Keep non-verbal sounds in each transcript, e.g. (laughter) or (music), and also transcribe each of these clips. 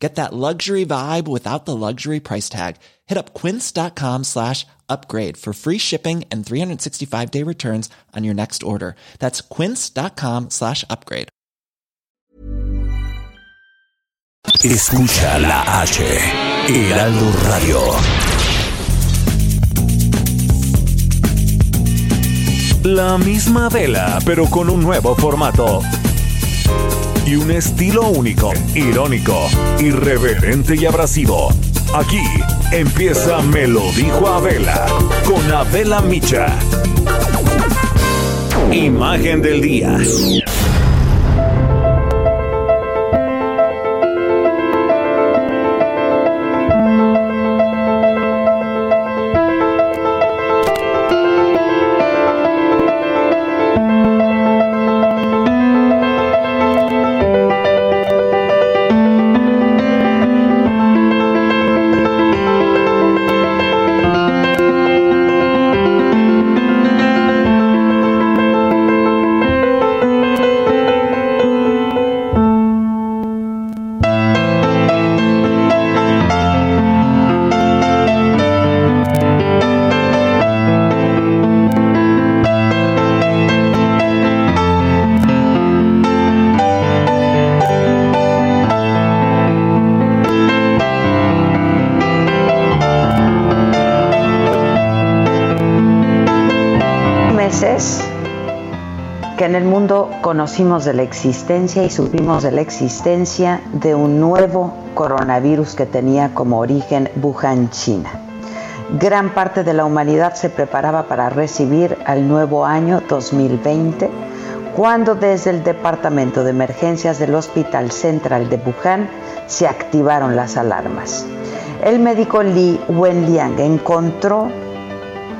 Get that luxury vibe without the luxury price tag. Hit up quince.com slash upgrade for free shipping and 365 day returns on your next order. That's quince.com slash upgrade. Escucha la H, Heraldo Radio. La misma vela, pero con un nuevo formato y un estilo único, irónico, irreverente y abrasivo. Aquí empieza Me lo dijo Abela con Abela Micha. Imagen del día. Conocimos de la existencia y supimos de la existencia de un nuevo coronavirus que tenía como origen Wuhan, China. Gran parte de la humanidad se preparaba para recibir al nuevo año 2020 cuando desde el Departamento de Emergencias del Hospital Central de Wuhan se activaron las alarmas. El médico Li Wenliang encontró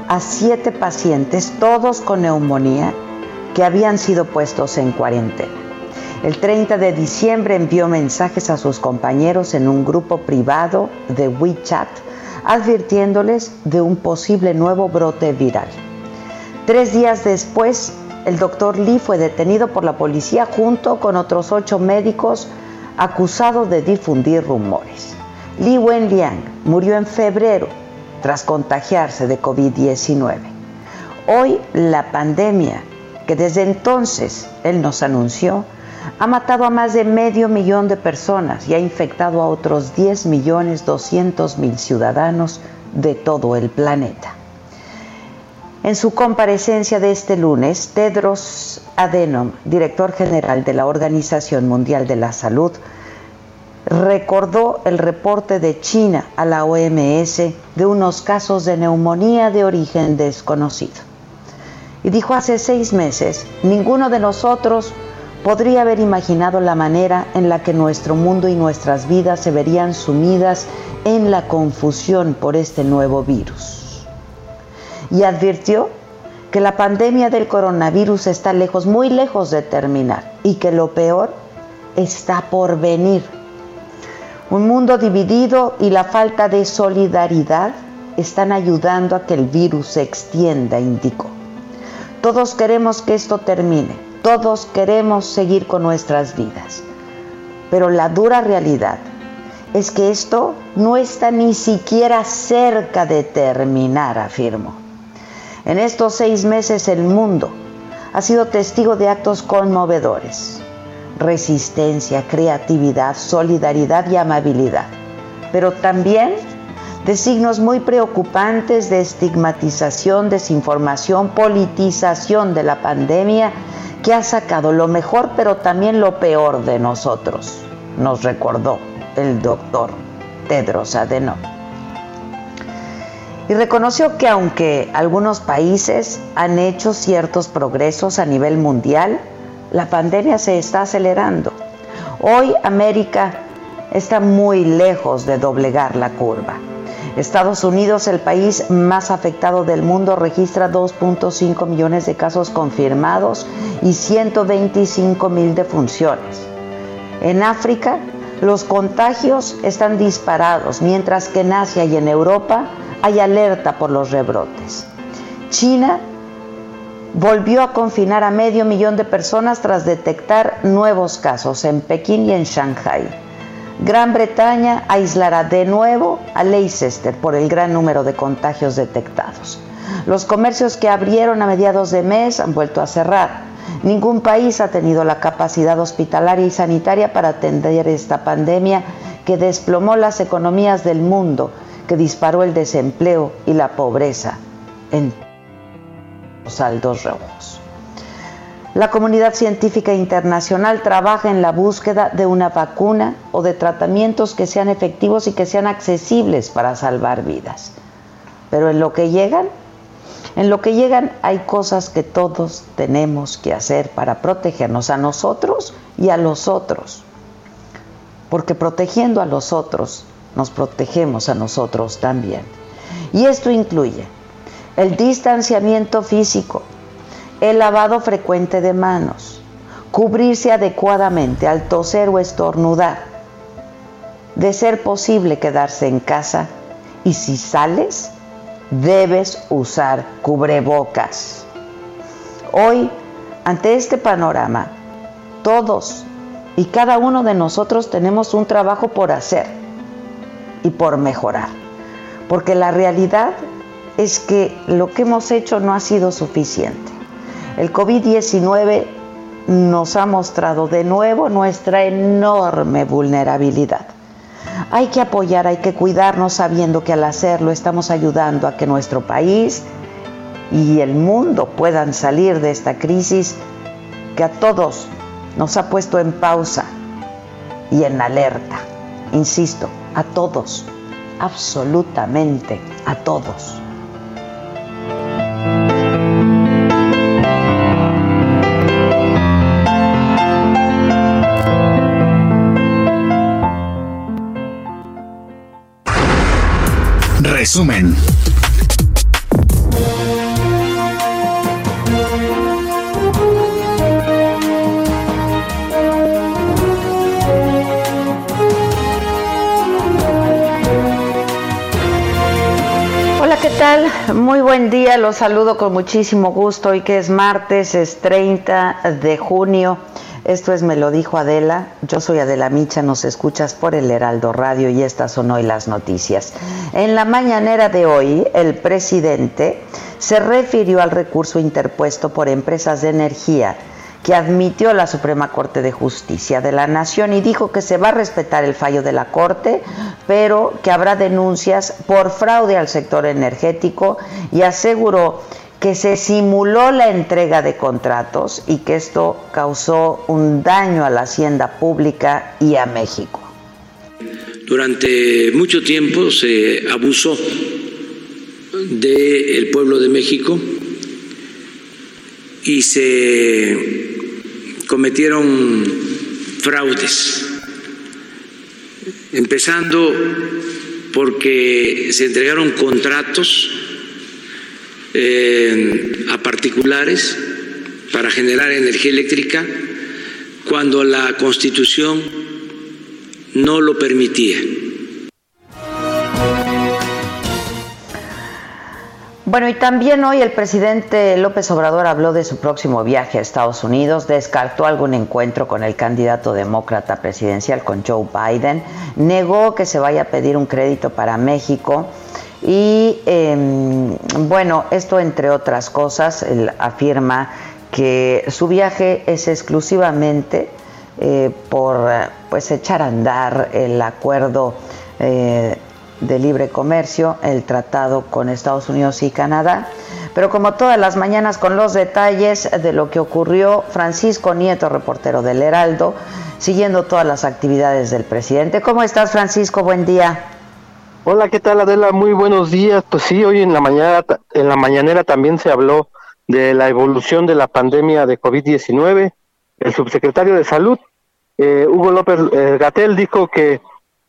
a siete pacientes, todos con neumonía, que habían sido puestos en cuarentena. El 30 de diciembre envió mensajes a sus compañeros en un grupo privado de WeChat advirtiéndoles de un posible nuevo brote viral. Tres días después, el doctor Lee fue detenido por la policía junto con otros ocho médicos acusados de difundir rumores. Li Wenliang murió en febrero tras contagiarse de COVID-19. Hoy la pandemia, que desde entonces él nos anunció, ha matado a más de medio millón de personas y ha infectado a otros 10 millones 200 mil ciudadanos de todo el planeta. En su comparecencia de este lunes, Tedros Adhanom, director general de la Organización Mundial de la Salud, recordó el reporte de China a la OMS de unos casos de neumonía de origen desconocido. Y dijo hace seis meses, ninguno de nosotros podría haber imaginado la manera en la que nuestro mundo y nuestras vidas se verían sumidas en la confusión por este nuevo virus. Y advirtió que la pandemia del coronavirus está lejos, muy lejos de terminar y que lo peor está por venir un mundo dividido y la falta de solidaridad están ayudando a que el virus se extienda, indicó. Todos queremos que esto termine, todos queremos seguir con nuestras vidas, pero la dura realidad es que esto no está ni siquiera cerca de terminar, afirmó. En estos seis meses el mundo ha sido testigo de actos conmovedores, resistencia, creatividad, solidaridad y amabilidad, pero también de signos muy preocupantes de estigmatización, desinformación, politización de la pandemia que ha sacado lo mejor pero también lo peor de nosotros, nos recordó el doctor Tedros Adhanom. Y reconoció que aunque algunos países han hecho ciertos progresos a nivel mundial, la pandemia se está acelerando. Hoy América está muy lejos de doblegar la curva. Estados Unidos, el país más afectado del mundo, registra 2.5 millones de casos confirmados y 125 mil defunciones. En África, los contagios están disparados, mientras que en Asia y en Europa hay alerta por los rebrotes. China volvió a confinar a medio millón de personas tras detectar nuevos casos en Pekín y en Shanghai. Gran Bretaña aislará de nuevo a Leicester por el gran número de contagios detectados. Los comercios que abrieron a mediados de mes han vuelto a cerrar. Ningún país ha tenido la capacidad hospitalaria y sanitaria para atender esta pandemia que desplomó las economías del mundo, que disparó el desempleo y la pobreza en saldos rojos. La comunidad científica internacional trabaja en la búsqueda de una vacuna o de tratamientos que sean efectivos y que sean accesibles para salvar vidas. Pero en lo que llegan, en lo que llegan hay cosas que todos tenemos que hacer para protegernos a nosotros y a los otros. Porque protegiendo a los otros, nos protegemos a nosotros también. Y esto incluye el distanciamiento físico, el lavado frecuente de manos, cubrirse adecuadamente al toser o estornudar, de ser posible quedarse en casa y si sales, debes usar cubrebocas. Hoy, ante este panorama, todos y cada uno de nosotros tenemos un trabajo por hacer y por mejorar, porque la realidad es que lo que hemos hecho no ha sido suficiente. El COVID-19 nos ha mostrado de nuevo nuestra enorme vulnerabilidad. Hay que apoyar, hay que cuidarnos sabiendo que al hacerlo estamos ayudando a que nuestro país y el mundo puedan salir de esta crisis que a todos nos ha puesto en pausa y en alerta. Insisto, a todos, absolutamente a todos. Resumen. ¿qué tal? Muy buen día, los saludo con muchísimo gusto. Hoy que es martes, es 30 de junio. Esto es Me lo dijo Adela. Yo soy Adela Micha, nos escuchas por el Heraldo Radio y estas son hoy las noticias. En la mañanera de hoy, el presidente se refirió al recurso interpuesto por empresas de energía que admitió la Suprema Corte de Justicia de la Nación y dijo que se va a respetar el fallo de la Corte, pero que habrá denuncias por fraude al sector energético y aseguró que se simuló la entrega de contratos y que esto causó un daño a la hacienda pública y a México. Durante mucho tiempo se abusó del pueblo de México y se cometieron fraudes, empezando porque se entregaron contratos a particulares para generar energía eléctrica cuando la Constitución no lo permitía. Bueno, y también hoy el presidente López Obrador habló de su próximo viaje a Estados Unidos, descartó algún encuentro con el candidato demócrata presidencial, con Joe Biden, negó que se vaya a pedir un crédito para México y eh, bueno, esto entre otras cosas, él afirma que su viaje es exclusivamente eh, por pues echar a andar el acuerdo eh, de libre comercio, el tratado con Estados Unidos y Canadá. Pero como todas las mañanas con los detalles de lo que ocurrió, Francisco Nieto, reportero del Heraldo, siguiendo todas las actividades del presidente. ¿Cómo estás, Francisco? Buen día. Hola, ¿qué tal Adela? Muy buenos días. Pues sí, hoy en la mañana en la mañanera también se habló de la evolución de la pandemia de COVID-19. El subsecretario de Salud, eh, Hugo López eh, Gatel, dijo que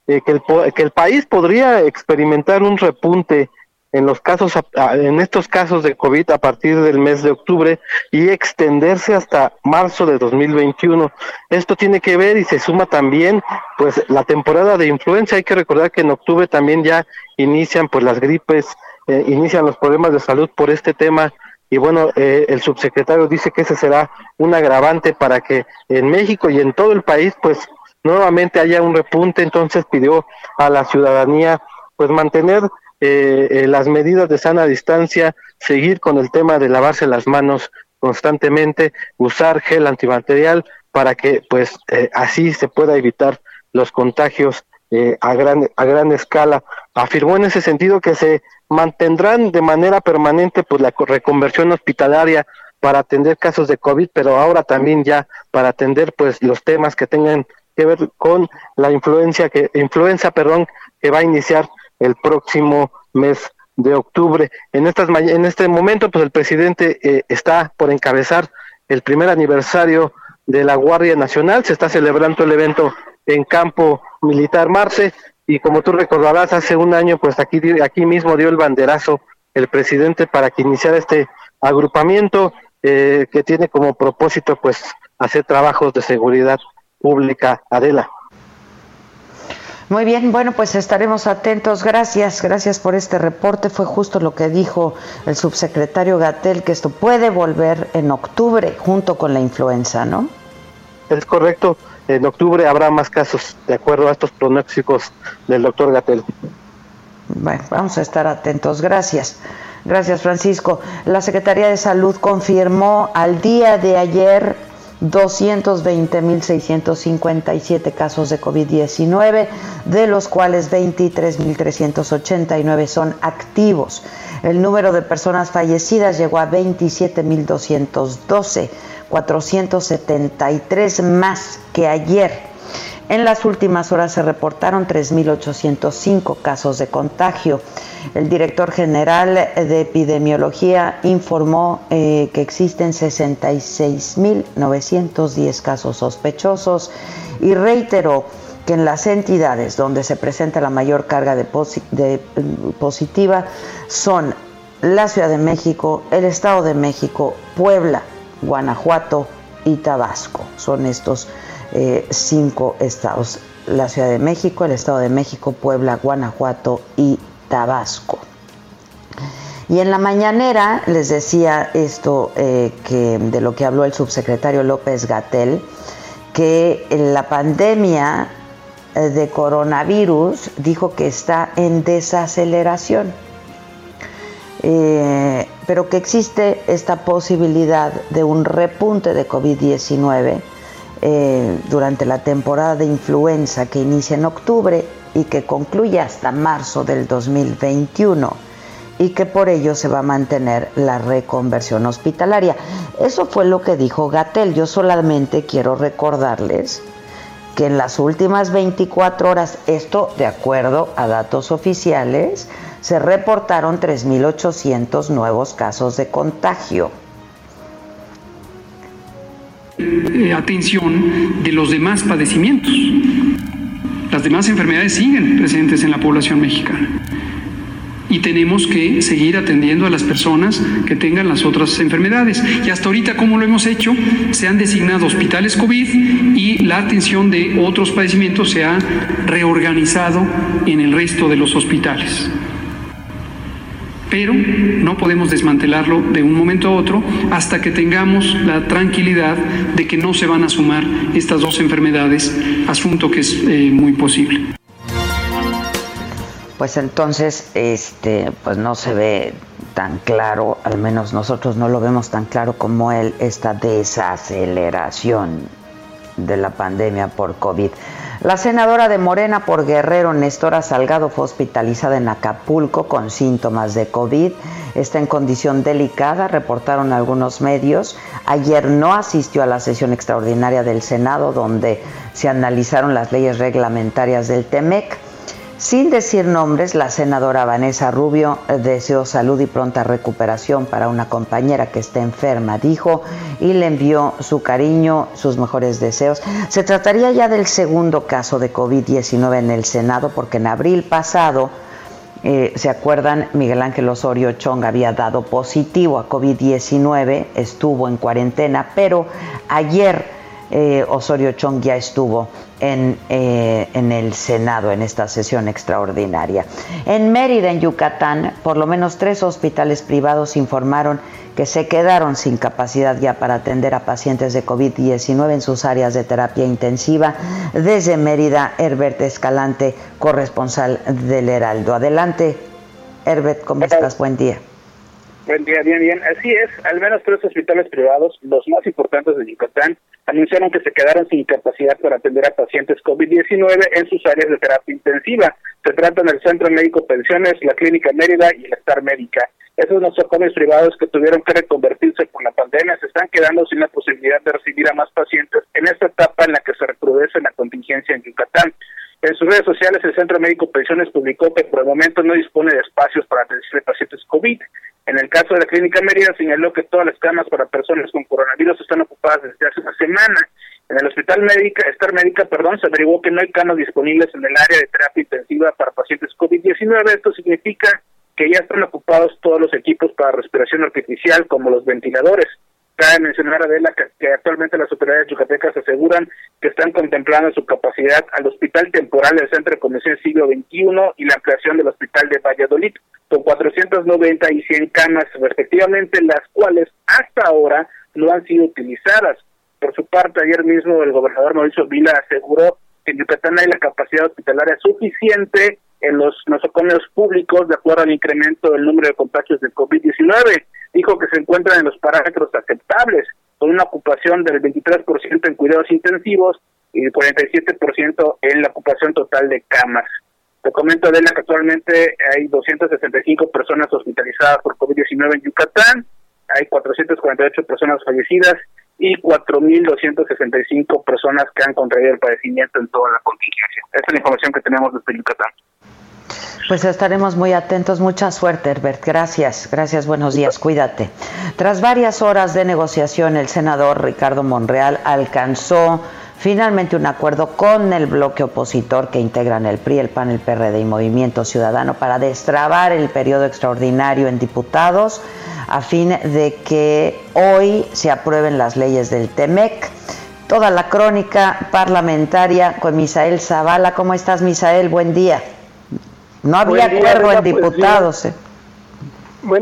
eh, que, que el país podría experimentar un repunte en los casos en estos casos de COVID a partir del mes de octubre y extenderse hasta marzo de 2021. Esto tiene que ver y se suma también pues la temporada de influenza. Hay que recordar que en octubre también ya inician pues las gripes, eh, inician los problemas de salud por este tema y bueno, eh, el subsecretario dice que ese será un agravante para que en México y en todo el país pues nuevamente haya un repunte, entonces pidió a la ciudadanía pues mantener eh, eh, las medidas de sana distancia, seguir con el tema de lavarse las manos constantemente, usar gel antibacterial para que pues eh, así se pueda evitar los contagios a gran a gran escala. Afirmó en ese sentido que se mantendrán de manera permanente pues la reconversión hospitalaria para atender casos de COVID, pero ahora también ya para atender pues los temas que tengan que ver con la influencia que influenza, perdón, que va a iniciar el próximo mes de octubre. En, estas, en este momento, pues el presidente eh, está por encabezar el primer aniversario de la Guardia Nacional. Se está celebrando el evento en Campo Militar Marte y como tú recordarás, hace un año, pues aquí, aquí mismo dio el banderazo el presidente para que iniciara este agrupamiento eh, que tiene como propósito, pues, hacer trabajos de seguridad pública. Adela. Muy bien, bueno, pues estaremos atentos. Gracias, gracias por este reporte. Fue justo lo que dijo el subsecretario Gatel, que esto puede volver en octubre junto con la influenza, ¿no? Es correcto. En octubre habrá más casos, de acuerdo a estos pronósticos del doctor Gatel. Bueno, vamos a estar atentos. Gracias. Gracias, Francisco. La Secretaría de Salud confirmó al día de ayer 220.657 casos de COVID-19, de los cuales 23.389 son activos. El número de personas fallecidas llegó a 27.212, 473 más que ayer. En las últimas horas se reportaron 3.805 casos de contagio. El director general de epidemiología informó eh, que existen 66.910 casos sospechosos y reiteró que en las entidades donde se presenta la mayor carga de, positiva son la Ciudad de México, el Estado de México, Puebla, Guanajuato y Tabasco. Son estos eh, cinco estados, la Ciudad de México, el Estado de México, Puebla, Guanajuato y Tabasco. Y en la mañanera les decía esto eh, que de lo que habló el subsecretario López Gatel, que la pandemia eh, de coronavirus dijo que está en desaceleración, pero que existe esta posibilidad de un repunte de COVID-19 eh, durante la temporada de influenza que inicia en octubre y que concluye hasta marzo del 2021 y que por ello se va a mantener la reconversión hospitalaria. Eso fue lo que dijo Gatel. Yo solamente quiero recordarles que en las últimas 24 horas, esto de acuerdo a datos oficiales, se reportaron 3.800 nuevos casos de contagio. Eh, atención de los demás padecimientos. Las demás enfermedades siguen presentes en la población mexicana. Y tenemos que seguir atendiendo a las personas que tengan las otras enfermedades. Y hasta ahorita, como lo hemos hecho, se han designado hospitales COVID y la atención de otros padecimientos se ha reorganizado en el resto de los hospitales pero no podemos desmantelarlo de un momento a otro hasta que tengamos la tranquilidad de que no se van a sumar estas dos enfermedades, asunto que es eh, muy posible. Pues entonces, este, pues no se ve tan claro, al menos nosotros no lo vemos tan claro como él, esta desaceleración de la pandemia por COVID. La senadora de Morena por Guerrero, Nestora Salgado, fue hospitalizada en Acapulco con síntomas de COVID. Está en condición delicada, reportaron algunos medios. Ayer no asistió a la sesión extraordinaria del Senado donde se analizaron las leyes reglamentarias del TEMEC. Sin decir nombres, la senadora Vanessa Rubio deseó salud y pronta recuperación para una compañera que está enferma, dijo, y le envió su cariño, sus mejores deseos. Se trataría ya del segundo caso de COVID-19 en el Senado, porque en abril pasado, eh, ¿se acuerdan? Miguel Ángel Osorio Chong había dado positivo a COVID-19, estuvo en cuarentena, pero ayer eh, Osorio Chong ya estuvo eh, en, el Senado en esta sesión extraordinaria. En Mérida, en Yucatán, por lo menos tres hospitales privados informaron que se quedaron sin capacidad ya para atender a pacientes de COVID-19 en sus áreas de terapia intensiva. Desde Mérida, Herbert Escalante, corresponsal del Heraldo. Adelante, Herbert, ¿cómo estás? Buen día. Buen día, bien, bien. Así es, al menos tres hospitales privados, los más importantes de Yucatán, anunciaron que se quedaron sin capacidad para atender a pacientes COVID-19 en sus áreas de terapia intensiva. Se tratan del Centro Médico Pensiones, la Clínica Mérida y la Star Médica. Esos nosocomios privados que tuvieron que reconvertirse por la pandemia se están quedando sin la posibilidad de recibir a más pacientes en esta etapa en la que se recrudece la contingencia en Yucatán. En sus redes sociales, el Centro Médico Pensiones publicó que por el momento no dispone de espacios para atención de pacientes COVID. En el caso de la Clínica Mérida señaló que todas las camas para personas con coronavirus están ocupadas desde hace una semana. En el Hospital Médica, Star Médica, perdón, se averiguó que no hay camas disponibles en el área de terapia intensiva para pacientes COVID-19. Esto significa que ya están ocupados todos los equipos para respiración artificial, como los ventiladores. Cabe mencionar, Adela, que, actualmente las autoridades yucatecas aseguran que están contemplando su capacidad al Hospital Temporal del Centro de Convención Siglo XXI y la ampliación del Hospital de Valladolid con 490 y 100 camas respectivamente, las cuales hasta ahora no han sido utilizadas. Por su parte, ayer mismo el gobernador Mauricio Vila aseguró que en Yucatán hay la capacidad hospitalaria suficiente en los nosocomios públicos de acuerdo al incremento del número de contagios de COVID-19. Dijo que se encuentran en los parámetros aceptables, con una ocupación del 23% en cuidados intensivos y el 47% en la ocupación total de camas. Te comento, Adela, que actualmente hay 265 personas hospitalizadas por COVID-19 en Yucatán, hay 448 personas fallecidas y 4.265 personas que han contraído el padecimiento en toda la contingencia. Esta es la información que tenemos desde Yucatán. Pues estaremos muy atentos. Mucha suerte, Herbert. Gracias. Gracias. Buenos días. Cuídate. Tras varias horas de negociación, el senador Ricardo Monreal alcanzó finalmente un acuerdo con el bloque opositor que integran el PRI, el PAN, el PRD y Movimiento Ciudadano para destrabar el periodo extraordinario en diputados a fin de que hoy se aprueben las leyes del TEMEC. Toda la crónica parlamentaria con Misael Zavala. ¿Cómo estás, Misael? Buen día. No había acuerdo en pues, diputados. ¿eh?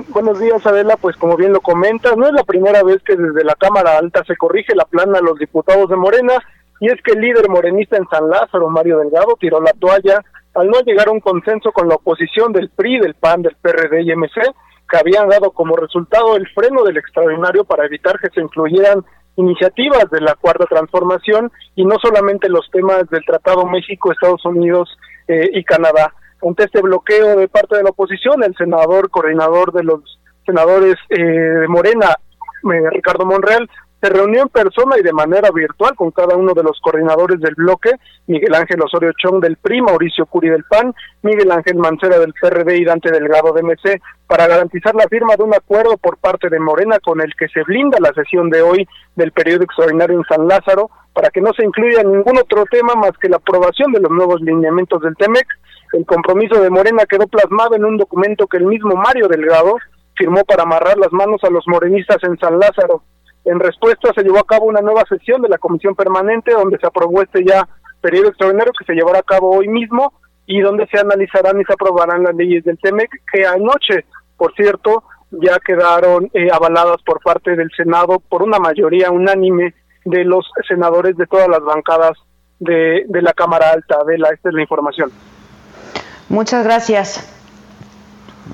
buenos días, Adela. Pues como bien lo comentas, no es la primera vez que desde la Cámara Alta se corrige la plana a los diputados de Morena y es que el líder morenista en San Lázaro, Mario Delgado, tiró la toalla al no llegar a un consenso con la oposición del PRI, del PAN, del PRD y MC, que habían dado como resultado el freno del extraordinario para evitar que se incluyeran iniciativas de la cuarta transformación y no solamente los temas del Tratado México, Estados Unidos eh, y Canadá. Ante este bloqueo de parte de la oposición, el senador coordinador de los senadores eh, de Morena, eh, Ricardo Monreal, se reunió en persona y de manera virtual con cada uno de los coordinadores del bloque, Miguel Ángel Osorio Chong del PRI, Mauricio Curi del PAN, Miguel Ángel Mancera del PRD y Dante Delgado de MC, para garantizar la firma de un acuerdo por parte de Morena con el que se blinda la sesión de hoy del periodo extraordinario en San Lázaro, para que no se incluya ningún otro tema más que la aprobación de los nuevos lineamientos del TEMEC. El compromiso de Morena quedó plasmado en un documento que el mismo Mario Delgado firmó para amarrar las manos a los morenistas en San Lázaro. En respuesta se llevó a cabo una nueva sesión de la Comisión Permanente donde se aprobó este ya periodo extraordinario que se llevará a cabo hoy mismo y donde se analizarán y se aprobarán las leyes del TEMEC que anoche, por cierto, ya quedaron eh, avaladas por parte del Senado por una mayoría unánime de los senadores de todas las bancadas de, de la Cámara Alta. Esta es la información. Muchas gracias.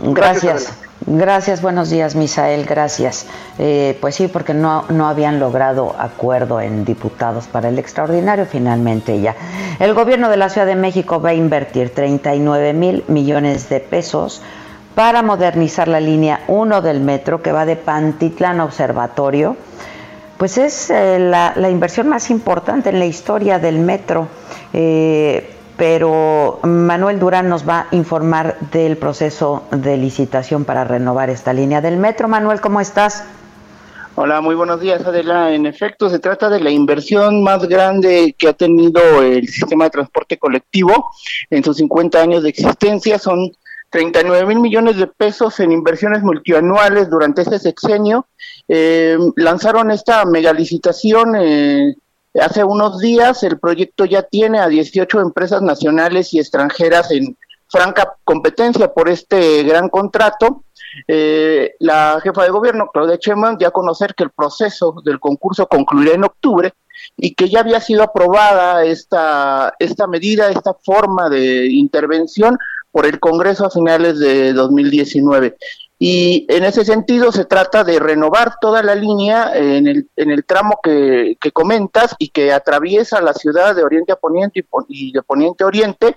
Gracias. Gracias, buenos días, Misael, gracias. Eh, pues sí, porque no, no habían logrado acuerdo en diputados para el extraordinario, finalmente ya. El gobierno de la Ciudad de México va a invertir 39 mil millones de pesos para modernizar la línea 1 del metro que va de Pantitlán a Observatorio. Pues es eh, la, inversión más importante en la historia del metro. Eh, pero Manuel Durán nos va a informar del proceso de licitación para renovar esta línea del metro. Manuel, ¿cómo estás? Hola, muy buenos días, Adela. En efecto, se trata de la inversión más grande que ha tenido el sistema de transporte colectivo en sus 50 años de existencia. Son 39 mil millones de pesos en inversiones multianuales durante este sexenio. Eh, lanzaron esta megalicitación eh, hace unos días. El proyecto ya tiene a 18 empresas nacionales y extranjeras en franca competencia por este gran contrato. Eh, la jefa de gobierno, Claudia Sheinbaum, ya a conocer que el proceso del concurso concluirá en octubre y que ya había sido aprobada esta, esta medida, esta forma de intervención por el Congreso a finales de 2019. Y en ese sentido se trata de renovar toda la línea en el, en el tramo que, que comentas y que atraviesa la ciudad de Oriente a Poniente y, de Poniente a Oriente.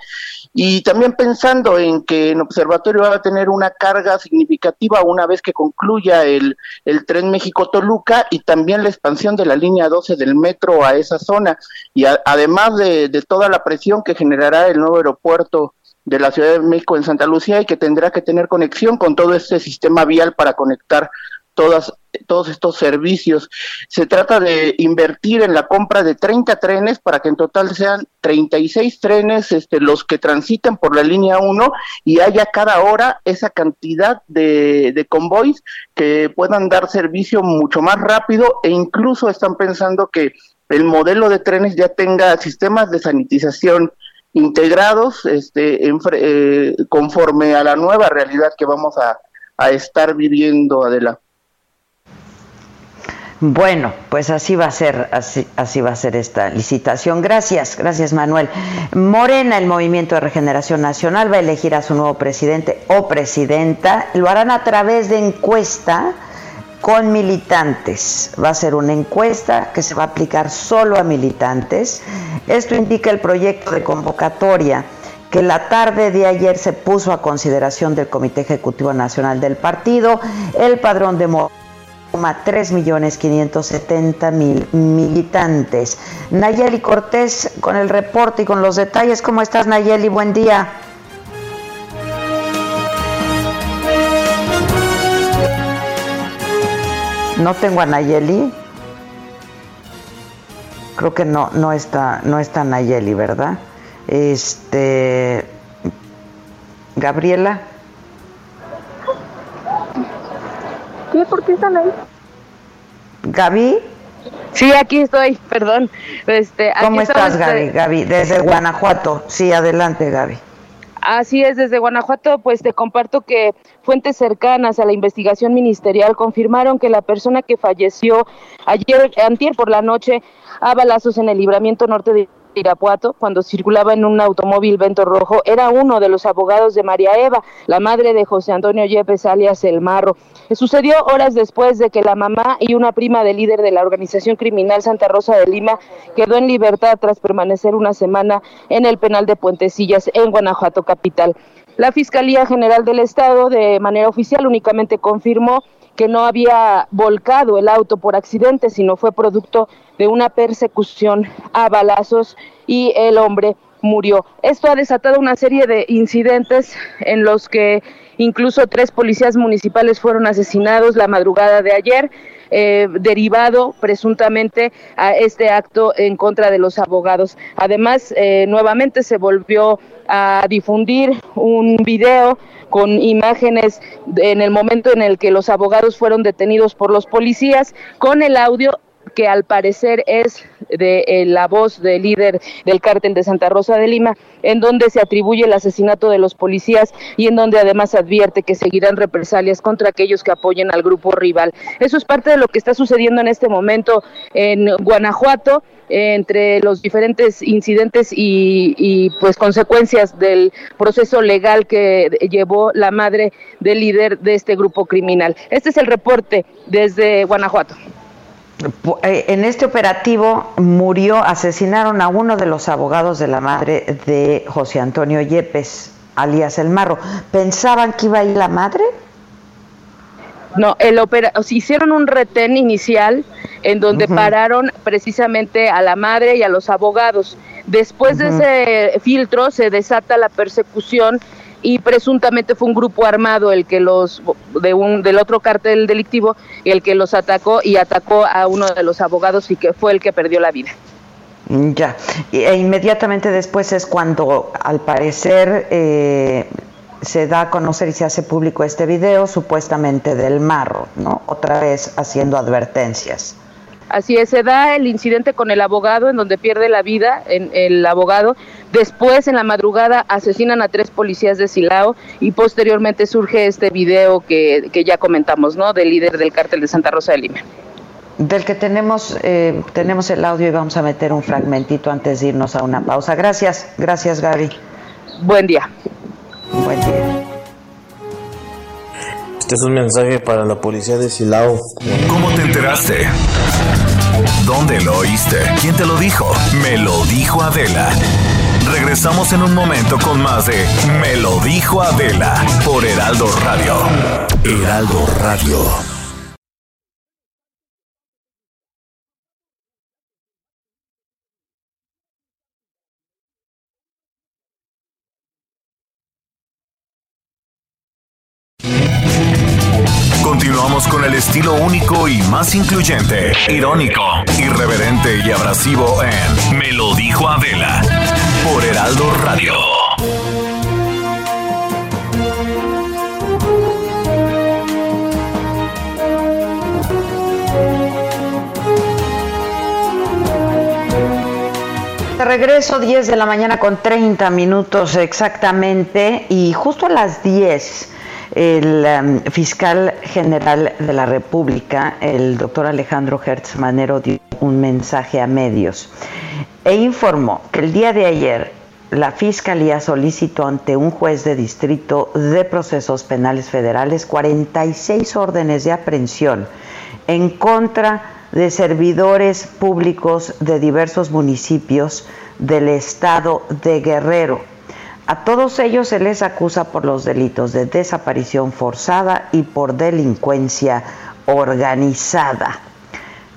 Y también pensando en que el observatorio va a tener una carga significativa una vez que concluya el, el tren México-Toluca y también la expansión de la línea 12 del metro a esa zona. Y además de, de toda la presión que generará el nuevo aeropuerto de la Ciudad de México en Santa Lucía y que tendrá que tener conexión con todo este sistema vial para conectar todas, todos estos servicios. Se trata de invertir en la compra de 30 trenes para que en total sean 36 trenes este, los que transiten por la línea 1 y haya cada hora esa cantidad de, de convoys que puedan dar servicio mucho más rápido e incluso están pensando que el modelo de trenes ya tenga sistemas de sanitización integrados este, eh, conforme a la nueva realidad que vamos a, estar viviendo, Adela. Bueno, pues así va a ser, así, así va a ser esta licitación. Gracias, gracias Manuel. Morena, el Movimiento de Regeneración Nacional, va a elegir a su nuevo presidente o presidenta. Lo harán a través de encuesta con militantes. Va a ser una encuesta que se va a aplicar solo a militantes. Esto indica el proyecto de convocatoria que la tarde de ayer se puso a consideración del Comité Ejecutivo Nacional del partido. El padrón de 3.570.000 militantes. Nayeli Cortés con el reporte y con los detalles. ¿Cómo estás Nayeli? Buen día. No tengo a Nayeli. Creo que no, no está, no está Nayeli, ¿verdad? Este Gabriela. ¿Qué? ¿Por qué están ahí? Gaby. Sí, aquí estoy, perdón. Este, ¿Cómo estás, Gaby? Gaby, desde Guanajuato. Sí, adelante, Gaby. Así es, desde Guanajuato, pues te comparto que fuentes cercanas a la investigación ministerial confirmaron que la persona que falleció ayer, antier por la noche, a balazos en el libramiento norte de Irapuato, cuando circulaba en un automóvil vento rojo, era uno de los abogados de María Eva, la madre de José Antonio Yepes, alias El Marro. Sucedió horas después de que la mamá y una prima del líder de la organización criminal Santa Rosa de Lima quedó en libertad tras permanecer una semana en el penal de Puentecillas en Guanajuato capital. La Fiscalía General del Estado, de manera oficial, únicamente confirmó que no había volcado el auto por accidente, sino fue producto de una persecución a balazos y el hombre murió. Esto ha desatado una serie de incidentes en los que incluso tres policías municipales fueron asesinados la madrugada de ayer. Eh, derivado presuntamente a este acto en contra de los abogados. Además, eh, nuevamente se volvió a difundir un video con imágenes en el momento en el que los abogados fueron detenidos por los policías, con el audio que al parecer es de eh, la voz del líder del cártel de Santa Rosa de Lima, en donde se atribuye el asesinato de los policías y en donde además advierte que seguirán represalias contra aquellos que apoyen al grupo rival. Eso es parte de lo que está sucediendo en este momento en Guanajuato entre los diferentes incidentes y, y, pues consecuencias del proceso legal que llevó la madre del líder de este grupo criminal. Este es el reporte desde Guanajuato. Eh, en este operativo murió, asesinaron a uno de los abogados de la madre de José Antonio Yepes, alias El Marro. ¿Pensaban que iba a ir la madre? No, el opera hicieron un retén inicial en donde pararon precisamente a la madre y a los abogados. Después de ese filtro se desata la persecución y presuntamente fue un grupo armado el que los de un del otro cártel delictivo el que los atacó y atacó a uno de los abogados y que fue el que perdió la vida. Ya, e inmediatamente después es cuando al parecer eh, se da a conocer y se hace público este video supuestamente del marro, ¿no? Otra vez haciendo advertencias. Así es, se da el incidente con el abogado en donde pierde la vida en el abogado. Después, en la madrugada, asesinan a tres policías de Silao y posteriormente surge este video que, que ya comentamos, ¿no? Del líder del cártel de Santa Rosa de Lima. Del que tenemos, eh, tenemos el audio y vamos a meter un fragmentito antes de irnos a una pausa. Gracias, gracias Gaby. Buen día. Buen día. Este es un mensaje para la policía de Silao. ¿Cómo te enteraste? ¿Dónde lo oíste? ¿Quién te lo dijo? Me lo dijo Adela. Regresamos en un momento con más de Me lo dijo Adela por Heraldo Radio. Heraldo Radio. Con el estilo único y más incluyente, irónico, irreverente y abrasivo en Me lo dijo Adela por Heraldo Radio. De regreso 10 de la mañana con 30 minutos exactamente y justo a las 10 el um, fiscal general de la República, el doctor Alejandro Hertz Manero, dio un mensaje a medios e informó que el día de ayer la Fiscalía solicitó ante un juez de distrito de procesos penales federales 46 órdenes de aprehensión en contra de servidores públicos de diversos municipios del estado de Guerrero. A todos ellos se les acusa por los delitos de desaparición forzada y por delincuencia organizada.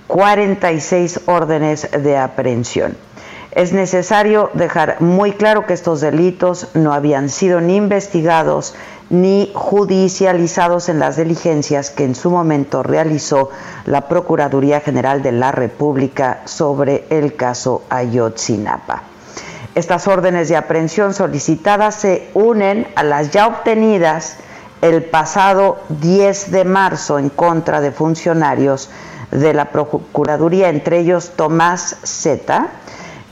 46 órdenes de aprehensión. Es necesario dejar muy claro que estos delitos no habían sido ni investigados ni judicializados en las diligencias que en su momento realizó la Procuraduría General de la República sobre el caso Ayotzinapa. Estas órdenes de aprehensión solicitadas se unen a las ya obtenidas el pasado 10 de marzo en contra de funcionarios de la Procuraduría, entre ellos Tomás Zeta,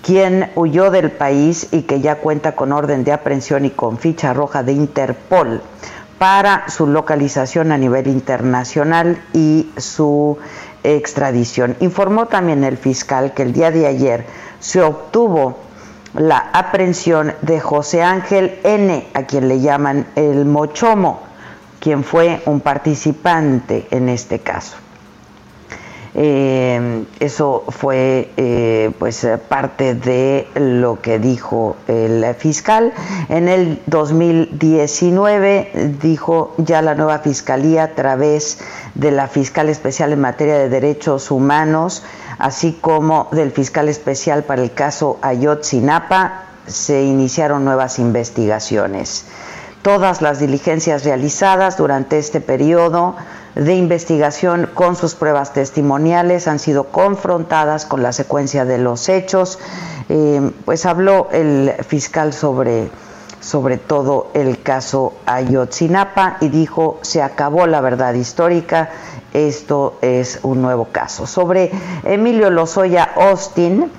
quien huyó del país y que ya cuenta con orden de aprehensión y con ficha roja de Interpol para su localización a nivel internacional y su extradición. Informó también el fiscal que el día de ayer se obtuvo la aprehensión de José Ángel N., a quien le llaman el Mochomo, quien fue un participante en este caso. Eh, eso fue eh, pues parte de lo que dijo el fiscal. En el 2019 dijo ya la nueva fiscalía a través de la fiscal especial en materia de derechos humanos, así como del fiscal especial para el caso Ayotzinapa, se iniciaron nuevas investigaciones. Todas las diligencias realizadas durante este periodo de investigación con sus pruebas testimoniales han sido confrontadas con la secuencia de los hechos. Eh, pues habló el fiscal sobre, sobre todo el caso Ayotzinapa y dijo se acabó la verdad histórica, esto es un nuevo caso. Sobre Emilio Lozoya Austin,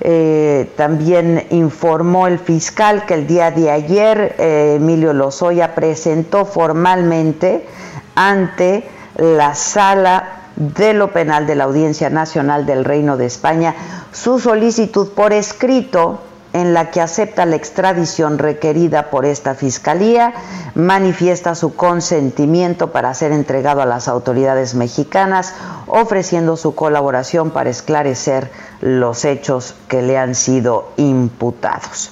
eh, también informó el fiscal que el día de ayer eh, Emilio Lozoya presentó formalmente ante la sala de lo penal de la Audiencia Nacional del Reino de España su solicitud por escrito en la que acepta la extradición requerida por esta fiscalía, manifiesta su consentimiento para ser entregado a las autoridades mexicanas, ofreciendo su colaboración para esclarecer los hechos que le han sido imputados.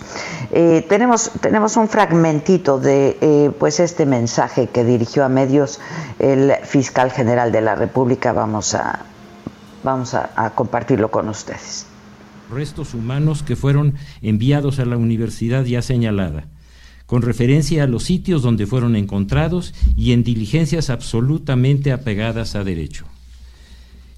Eh, tenemos, tenemos un fragmentito de eh, pues este mensaje que dirigió a medios el fiscal general de la República. Vamos a, vamos a, a compartirlo con ustedes. Restos humanos que fueron enviados a la universidad ya señalada, con referencia a los sitios donde fueron encontrados y en diligencias absolutamente apegadas a derecho.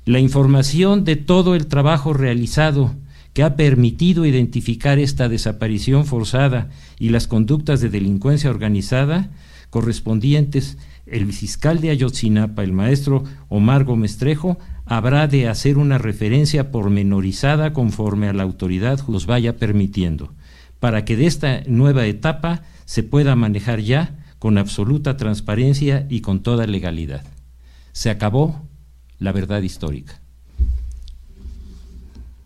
La información de todo el trabajo realizado que ha permitido identificar esta desaparición forzada y las conductas de delincuencia organizada correspondientes, el fiscal de Ayotzinapa, el maestro Omar Gómez Trejo, habrá de hacer una referencia pormenorizada conforme a la autoridad los vaya permitiendo, para que de esta nueva etapa se pueda manejar ya con absoluta transparencia y con toda legalidad. Se acabó la verdad histórica.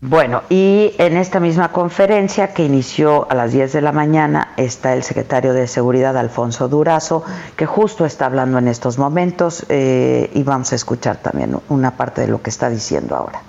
Bueno, y en esta misma conferencia que inició a las 10 de la mañana está el secretario de Seguridad, Alfonso Durazo, que justo está hablando en estos momentos eh, y vamos a escuchar también una parte de lo que está diciendo ahora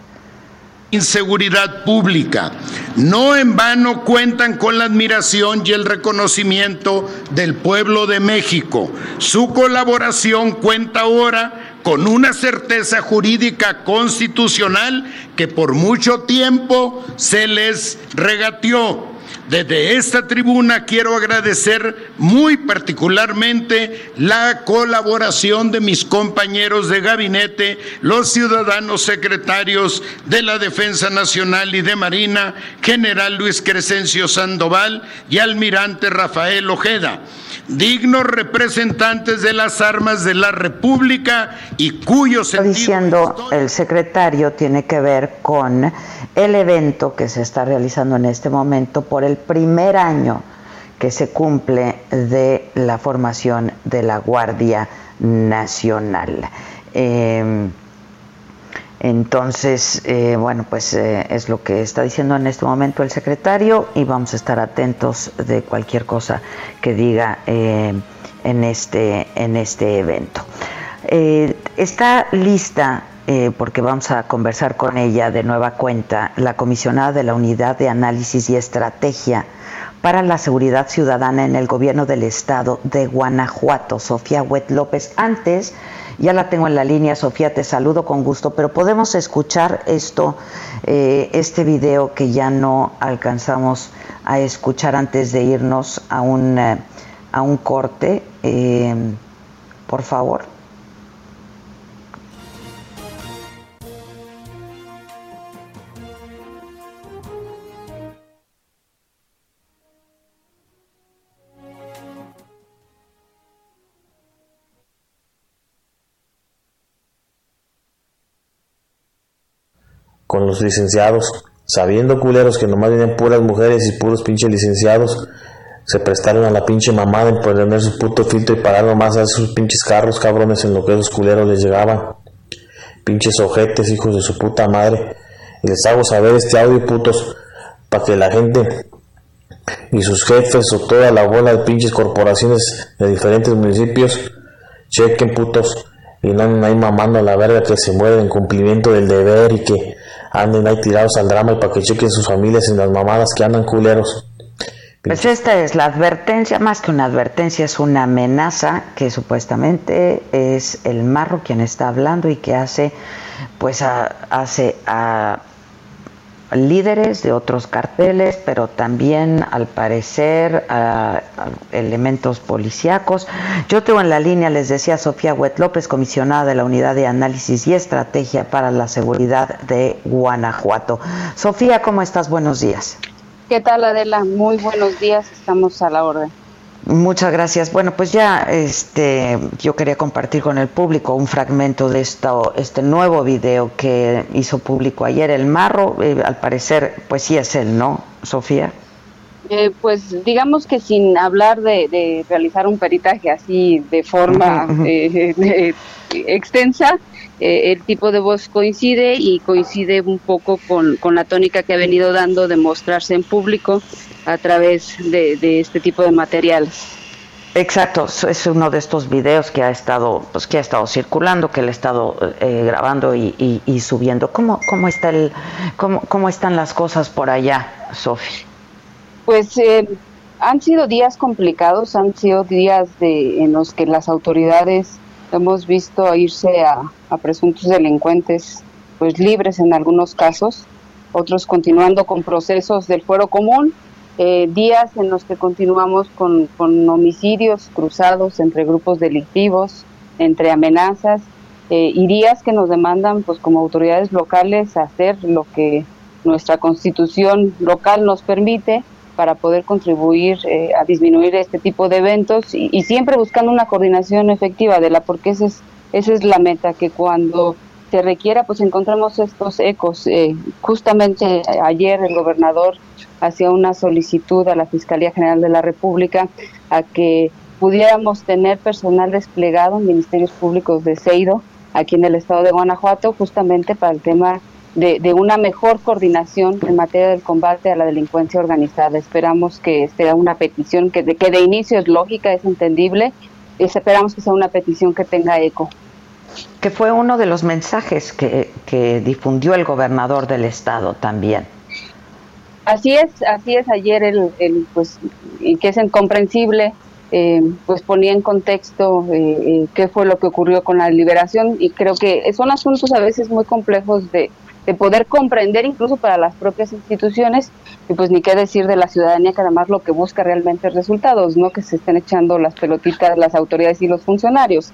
inseguridad pública. No en vano cuentan con la admiración y el reconocimiento del pueblo de México. Su colaboración cuenta ahora con una certeza jurídica constitucional que por mucho tiempo se les regateó. Desde esta tribuna quiero agradecer muy particularmente la colaboración de mis compañeros de gabinete, los ciudadanos secretarios de la Defensa Nacional y de Marina, general Luis Crescencio Sandoval y almirante Rafael Ojeda dignos representantes de las armas de la República y cuyo sentido... diciendo el secretario tiene que ver con el evento que se está realizando en este momento por el primer año que se cumple de la formación de la Guardia Nacional. Eh, entonces, eh, bueno, pues eh, es lo que está diciendo en este momento el secretario y vamos a estar atentos de cualquier cosa que diga eh, en, este, en este evento. está lista, porque vamos a conversar con ella de nueva cuenta, la comisionada de la Unidad de Análisis y Estrategia para la Seguridad Ciudadana en el Gobierno del Estado de Guanajuato, Sofía Huet López. Antes ya la tengo en la línea, Sofía, te saludo con gusto, pero podemos escuchar esto, eh, este video que ya no alcanzamos a escuchar antes de irnos a un, eh, a un corte, eh, por favor. Con los licenciados, sabiendo culeros que nomás vienen puras mujeres y puros pinches licenciados, se prestaron a la pinche mamada en poner su puto filtro y pagar nomás a esos pinches carros cabrones en lo que esos culeros les llegaban. Pinches ojetes, hijos de su puta madre. Y les hago saber este audio, putos, para que la gente y sus jefes o toda la bola de pinches corporaciones de diferentes municipios chequen, putos, y no ahí mamando a la verga que se mueren en cumplimiento del deber y que anden ahí tirados al drama y para que chequen sus familias en las mamadas que andan culeros. Pues esta es la advertencia, más que una advertencia, es una amenaza que supuestamente es el marro quien está hablando y que hace, pues hace a líderes de otros carteles, pero también al parecer elementos policíacos. Yo tengo en la línea, les decía, Sofía Huet López, comisionada de la Unidad de Análisis y Estrategia para la Seguridad de Guanajuato. Sofía, ¿cómo estás? Buenos días. ¿Qué tal, Adela? Muy buenos días, estamos a la orden. Muchas gracias. Bueno, pues ya este, yo quería compartir con el público un fragmento de esto, este nuevo video que hizo público ayer el Marro. Eh, al parecer, pues sí es él, ¿no, Sofía? Eh, pues digamos que sin hablar de, realizar un peritaje así de forma eh, (laughs) extensa, el tipo de voz coincide y coincide un poco con, con la tónica que ha venido dando de mostrarse en público a través de, este tipo de materiales. Exacto, es uno de estos videos que ha estado, pues que ha estado circulando, que le he estado eh, grabando y, subiendo. ¿Cómo, cómo está el, cómo, cómo están las cosas por allá, Sofi? Pues eh, han sido días complicados, han sido días de, en los que las autoridades hemos visto irse a, presuntos delincuentes, pues libres en algunos casos, otros continuando con procesos del fuero común, eh, días en los que continuamos con, con, homicidios cruzados entre grupos delictivos, entre amenazas, eh, y días que nos demandan, pues como autoridades locales, hacer lo que nuestra constitución local nos permite para poder contribuir eh, a disminuir este tipo de eventos y, siempre buscando una coordinación efectiva de la, porque esa es, esa es la meta, que cuando se requiera, pues encontremos estos ecos. Eh, justamente ayer el gobernador hacía una solicitud a la Fiscalía General de la República a que pudiéramos tener personal desplegado en ministerios públicos de Seido aquí en el estado de Guanajuato, justamente para el tema de, una mejor coordinación en materia del combate a la delincuencia organizada. Esperamos que sea una petición que de, que de inicio es lógica, es entendible, y esperamos que sea una petición que tenga eco que fue uno de los mensajes que, que difundió el gobernador del estado también. Así es, así es. Ayer el, el pues y que es incomprensible, eh, pues ponía en contexto eh, eh, qué fue lo que ocurrió con la liberación y creo que son asuntos a veces muy complejos de, de poder comprender incluso para las propias instituciones y pues ni qué decir de la ciudadanía que además lo que busca realmente es resultados, no que se estén echando las pelotitas las autoridades y los funcionarios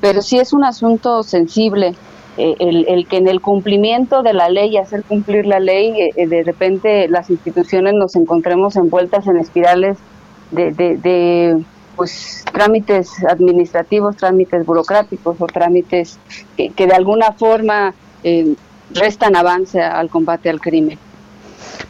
pero sí es un asunto sensible. Eh, el, que en el cumplimiento de la ley, hacer cumplir la ley, eh, eh, de repente las instituciones nos encontremos envueltas en espirales de, de, pues trámites administrativos, trámites burocráticos o trámites que, que de alguna forma restan avance al combate al crimen.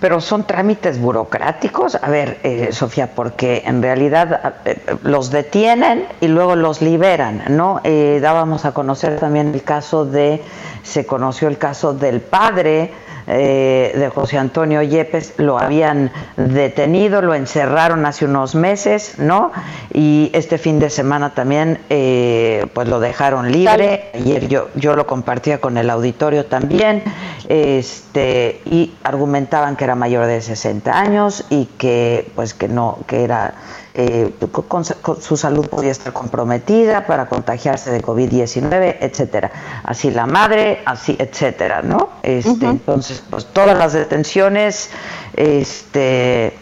Pero son trámites burocráticos. A ver, eh, Sofía, porque en realidad eh, los detienen y luego los liberan, ¿no? Eh, dábamos a conocer también el caso de, se conoció el caso del padre eh, de José Antonio Yepes lo habían detenido, lo encerraron hace unos meses, ¿no? Y este fin de semana también eh, pues lo dejaron libre. Ayer yo, yo lo compartía con el auditorio también, este, y argumentaban que era mayor de 60 años y que pues que no, que era eh, con, su salud podía estar comprometida para contagiarse de COVID-19, etcétera. Así la madre, así, etcétera, ¿no? Este, Entonces, pues todas las detenciones, este,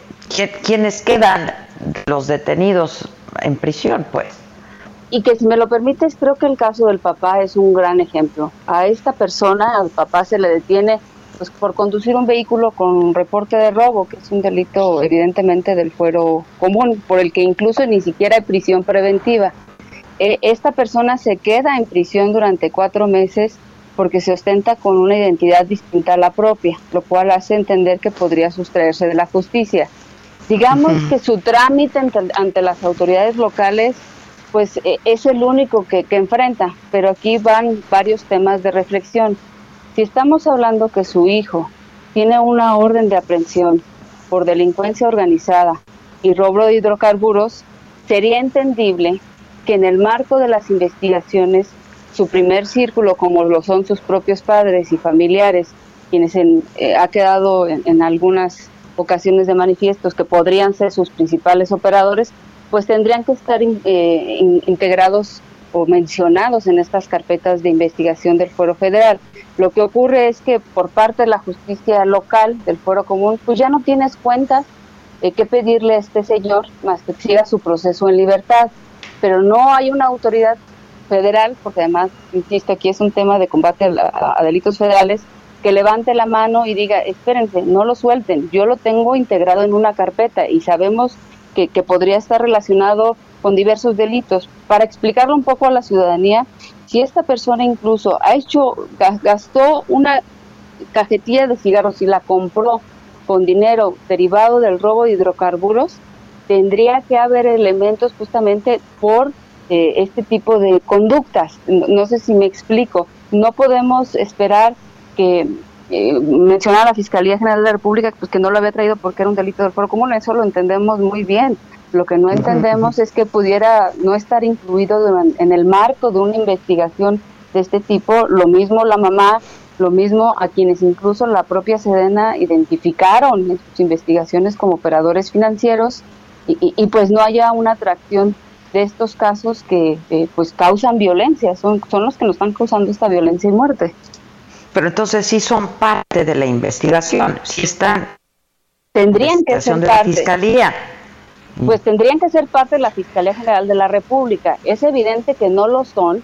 ¿quiénes quedan los detenidos en prisión, pues? Y que si me lo permites, creo que el caso del papá es un gran ejemplo. A esta persona, al papá se le detiene pues por conducir un vehículo con reporte de robo, que es un delito evidentemente del fuero común, por el que incluso ni siquiera hay prisión preventiva. E, esta persona se queda en prisión durante cuatro meses porque se ostenta con una identidad distinta a la propia, lo cual hace entender que podría sustraerse de la justicia. Digamos que su trámite ante, las autoridades locales pues e, es el único que, que enfrenta, pero aquí van varios temas de reflexión. Si estamos hablando que su hijo tiene una orden de aprehensión por delincuencia organizada y robo de hidrocarburos, sería entendible que en el marco de las investigaciones su primer círculo, como lo son sus propios padres y familiares, quienes eh, ha quedado en, algunas ocasiones de manifiestos que podrían ser sus principales operadores, pues tendrían que estar eh, integrados o mencionados en estas carpetas de investigación del Foro Federal. Lo que ocurre es que por parte de la justicia local del Foro Común, pues ya no tienes cuentas de qué pedirle a este señor más que siga su proceso en libertad. Pero no hay una autoridad federal, porque además, insisto, aquí es un tema de combate a, delitos federales, que levante la mano y diga, espérense, no lo suelten, yo lo tengo integrado en una carpeta y sabemos que, que podría estar relacionado con diversos delitos. Para explicarlo un poco a la ciudadanía, si esta persona incluso ha hecho, gastó una cajetilla de cigarros y la compró con dinero derivado del robo de hidrocarburos, tendría que haber elementos justamente por eh, este tipo de conductas. No, sé si me explico. No podemos esperar que eh, mencionar a la Fiscalía General de la República pues que no lo había traído porque era un delito del foro común, eso lo entendemos muy bien. Lo que no entendemos es que pudiera no estar incluido en el marco de una investigación de este tipo, lo mismo la mamá, lo mismo a quienes incluso la propia Sedena identificaron en sus investigaciones como operadores financieros y, pues no haya una atracción de estos casos que pues causan violencia, son, son los que nos están causando esta violencia y muerte. Pero entonces sí son parte de la investigación, sí están. Tendrían que ser de parte. la fiscalía. Pues tendrían que ser parte de la Fiscalía General de la República. Es evidente que no lo son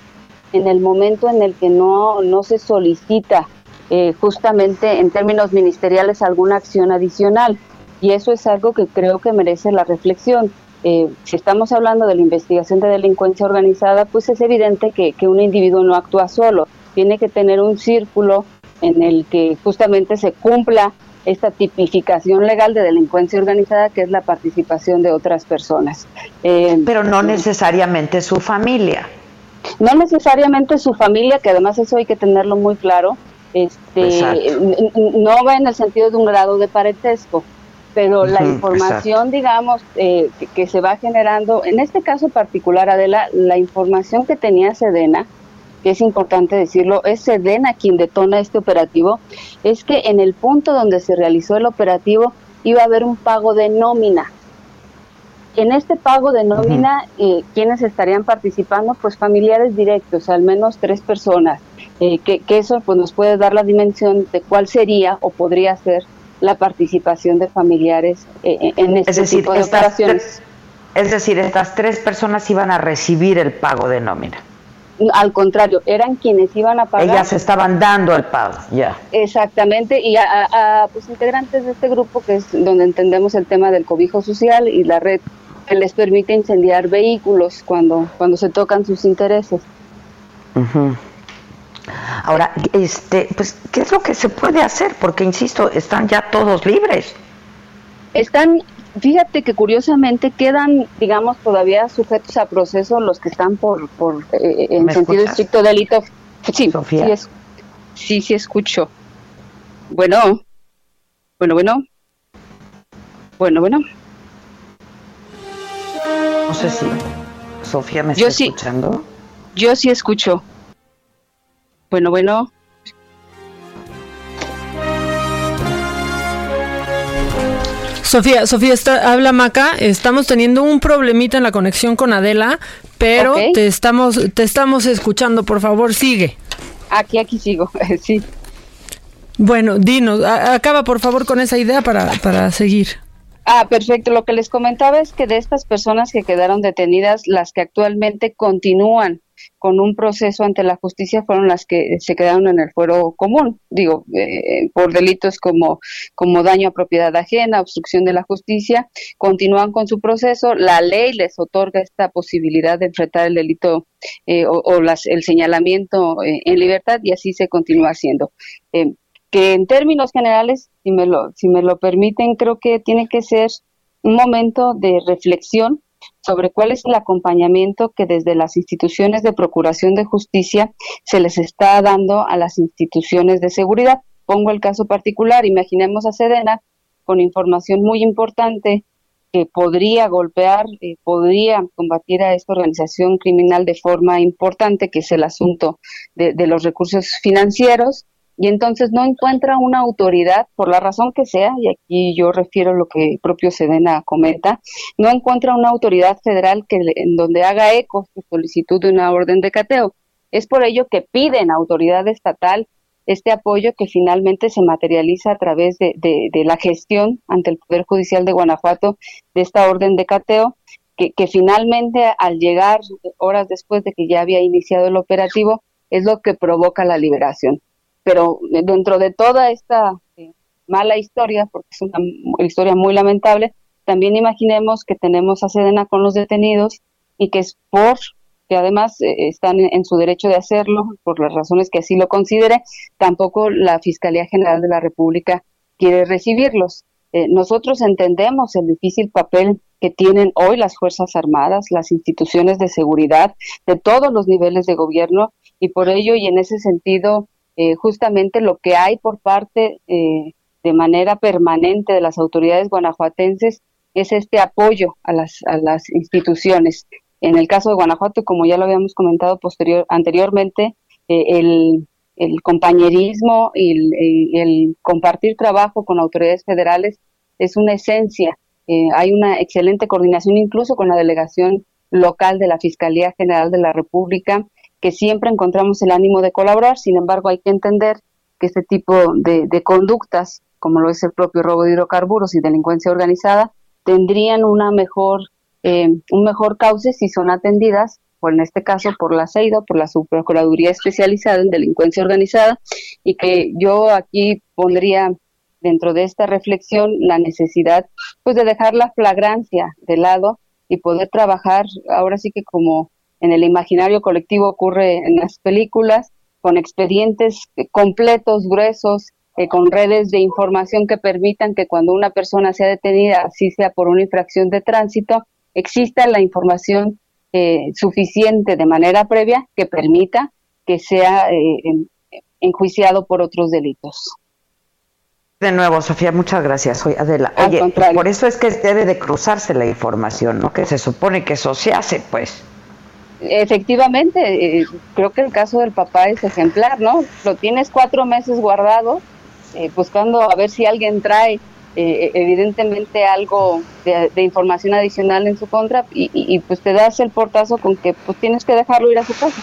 en el momento en el que no, no se solicita eh, justamente en términos ministeriales alguna acción adicional. Y eso es algo que creo que merece la reflexión. Eh, si estamos hablando de la investigación de delincuencia organizada, pues es evidente que, que un individuo no actúa solo. Tiene que tener un círculo en el que justamente se cumpla esta tipificación legal de delincuencia organizada que es la participación de otras personas. Eh, Pero no necesariamente su familia. No necesariamente su familia, que además eso hay que tenerlo muy claro, este, no va en el sentido de un grado de parentesco, pero la información, exacto. digamos, eh, que, que, se va generando, en este caso particular, Adela, la información que tenía Sedena, que es importante decirlo, es Sedena quien detona este operativo, es que en el punto donde se realizó el operativo iba a haber un pago de nómina. En este pago de nómina, uh -huh. eh, ¿quiénes estarían participando? Pues familiares directos, al menos tres personas, eh, que, que, eso pues, nos puede dar la dimensión de cuál sería o podría ser la participación de familiares eh, en este es decir, tipo de operaciones. Es decir, estas tres personas iban a recibir el pago de nómina. Al contrario, eran quienes iban a pagar. Ellas estaban dando el pago, ya. Exactamente, y a, a, a, pues, integrantes de este grupo, que es donde entendemos el tema del cobijo social y la red que les permite incendiar vehículos cuando, cuando se tocan sus intereses. Uh -huh. Ahora, este, pues, ¿qué es lo que se puede hacer? Porque, insisto, están ya todos libres. Están, fíjate que curiosamente quedan, digamos, todavía sujetos a proceso los que están por, por eh, en sentido escuchas? estricto delito. Sí, Sofía. sí, es, sí, sí escucho. Bueno, bueno, bueno. Bueno, bueno. No sé si Sofía me Yo está sí. escuchando. Yo sí escucho. Bueno, bueno. Sofía, Sofía, está, habla Maca. Estamos teniendo un problemita en la conexión con Adela, pero te estamos te estamos escuchando. Por favor, sigue. Aquí, aquí sigo. (laughs) sí. Bueno, dinos, a- acaba por favor con esa idea para, para seguir. Ah, perfecto. Lo que les comentaba es que de estas personas que quedaron detenidas, las que actualmente continúan con un proceso ante la justicia fueron las que se quedaron en el fuero común, digo, eh, por delitos como, como daño a propiedad ajena, obstrucción de la justicia, continúan con su proceso, la ley les otorga esta posibilidad de enfrentar el delito eh, o, las, el señalamiento eh, en libertad y así se continúa haciendo. Eh, que en términos generales, si me lo, si me lo permiten, creo que tiene que ser un momento de reflexión sobre cuál es el acompañamiento que desde las instituciones de procuración de justicia se les está dando a las instituciones de seguridad. Pongo el caso particular, imaginemos a Sedena con información muy importante que podría golpear, eh, podría combatir a esta organización criminal de forma importante, que es el asunto de, de los recursos financieros, y entonces no encuentra una autoridad, por la razón que sea, y aquí yo refiero lo que propio Sedena comenta, no encuentra una autoridad federal que en donde haga eco su solicitud de una orden de cateo. Es por ello que piden a autoridad estatal este apoyo que finalmente se materializa a través de, de- de la gestión ante el Poder Judicial de Guanajuato de esta orden de cateo, que, que finalmente al llegar horas después de que ya había iniciado el operativo, es lo que provoca la liberación pero dentro de toda esta eh, mala historia, porque es una historia muy lamentable, también imaginemos que tenemos a Sedena con los detenidos y que es por que además eh, están en, su derecho de hacerlo, por las razones que así lo considere, tampoco la Fiscalía General de la República quiere recibirlos. Eh, nosotros entendemos el difícil papel que tienen hoy las Fuerzas Armadas, las instituciones de seguridad de todos los niveles de gobierno y por ello y en ese sentido eh, justamente lo que hay por parte eh, de manera permanente de las autoridades guanajuatenses es este apoyo a las, a las instituciones. En el caso de Guanajuato, como ya lo habíamos comentado posterior, anteriormente, eh, el, el compañerismo y el, compartir trabajo con autoridades federales es una esencia. Hay una excelente coordinación incluso con la delegación local de la Fiscalía General de la República, que siempre encontramos el ánimo de colaborar. Sin embargo, hay que entender que este tipo de, de conductas, como lo es el propio robo de hidrocarburos y delincuencia organizada, tendrían una mejor, eh, un mejor cauce si son atendidas, por en este caso por la CEIDO, por la Subprocuraduría Especializada en Delincuencia Organizada, y que yo aquí pondría dentro de esta reflexión la necesidad pues de dejar la flagrancia de lado y poder trabajar ahora sí que como en el imaginario colectivo ocurre en las películas con expedientes completos, gruesos, eh, con redes de información que permitan que cuando una persona sea detenida, así sea por una infracción de tránsito, exista la información eh, suficiente de manera previa que permita que sea eh, enjuiciado por otros delitos. De nuevo, Sofía, muchas gracias. Oye, Adela, oye, por eso es que debe de cruzarse la información, ¿no? Que se supone que eso se hace, pues. Efectivamente, eh, creo que el caso del papá es ejemplar, ¿no? Lo tienes cuatro meses guardado, eh, buscando a ver si alguien trae eh, evidentemente algo de, información adicional en su contra y, y, pues te das el portazo con que pues tienes que dejarlo ir a su casa.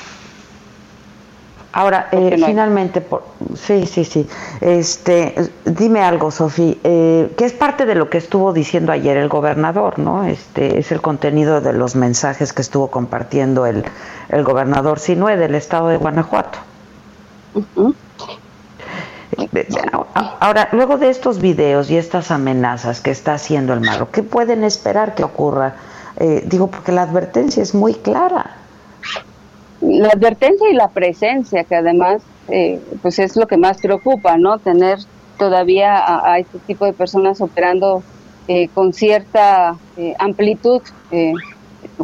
Ahora, eh, finalmente, por, sí, sí, sí. Este, dime algo, Sofía, eh, que es parte de lo que estuvo diciendo ayer el gobernador, ¿no? Este es el contenido de los mensajes que estuvo compartiendo el, el gobernador Sinue del estado de Guanajuato. Eh, ahora, luego de estos videos y estas amenazas que está haciendo el Marro, ¿qué pueden esperar que ocurra? Eh, digo, porque la advertencia es muy clara la advertencia y la presencia, que además eh, pues es lo que más preocupa, ¿no? Tener todavía a, este tipo de personas operando eh, con cierta eh, amplitud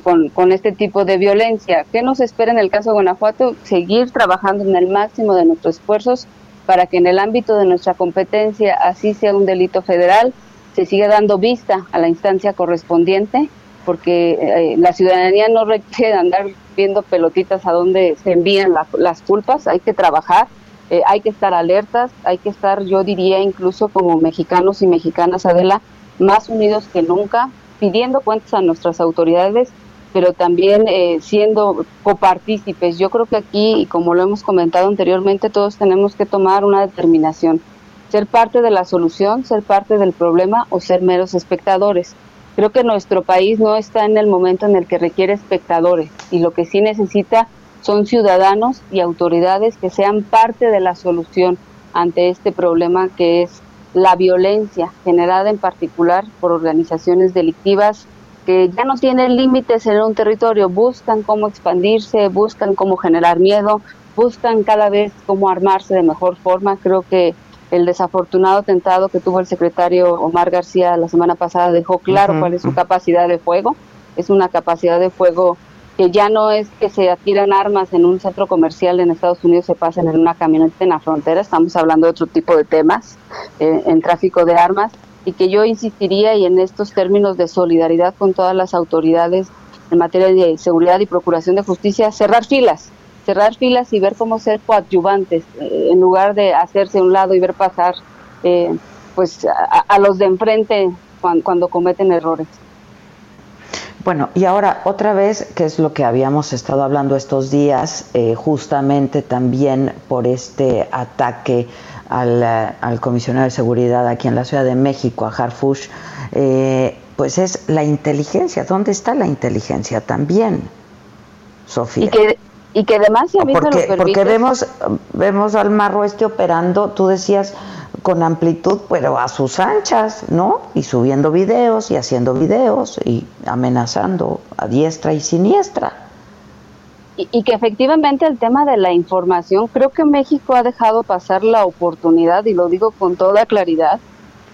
con, con, este tipo de violencia. ¿Qué nos espera en el caso de Guanajuato? Seguir trabajando en el máximo de nuestros esfuerzos para que en el ámbito de nuestra competencia, así sea un delito federal, se siga dando vista a la instancia correspondiente porque eh, la ciudadanía no requiere andar viendo pelotitas a dónde se envían las culpas, hay que trabajar, eh, hay que estar alertas, hay que estar, yo diría, incluso como mexicanos y mexicanas, Adela, más unidos que nunca, pidiendo cuentas a nuestras autoridades, pero también eh, siendo copartícipes. Yo creo que aquí, y como lo hemos comentado anteriormente, todos tenemos que tomar una determinación, ser parte de la solución, ser parte del problema o ser meros espectadores. Creo que nuestro país no está en el momento en el que requiere espectadores y lo que sí necesita son ciudadanos y autoridades que sean parte de la solución ante este problema que es la violencia generada en particular por organizaciones delictivas que ya no tienen límites en un territorio, buscan cómo expandirse, buscan cómo generar miedo, buscan cada vez cómo armarse de mejor forma. Creo que el desafortunado atentado que tuvo el secretario Omar García la semana pasada dejó claro cuál es su capacidad de fuego. Es una capacidad de fuego que ya no es que se adquieran armas en un centro comercial en Estados Unidos, se pasen en una camioneta en la frontera, estamos hablando de otro tipo de temas eh, en tráfico de armas. Y que yo insistiría y en estos términos de solidaridad con todas las autoridades en materia de seguridad y procuración de justicia, cerrar filas, cerrar filas y ver cómo ser coadyuvantes, eh, en lugar de hacerse a un lado y ver pasar eh, pues a, los de enfrente cuando, cometen errores. Bueno, y ahora otra vez, que es lo que habíamos estado hablando estos días, eh, justamente también por este ataque al, al, comisionado de seguridad aquí en la Ciudad de México, a Harfush, pues es la inteligencia. ¿Dónde está la inteligencia también, Sofía? y que además si a mí porque, porque vemos vemos al marro este operando tú decías con amplitud pero a sus anchas no y subiendo videos y haciendo videos y amenazando a diestra y siniestra. Y, y que efectivamente el tema de la información creo que México ha dejado pasar la oportunidad y lo digo con toda claridad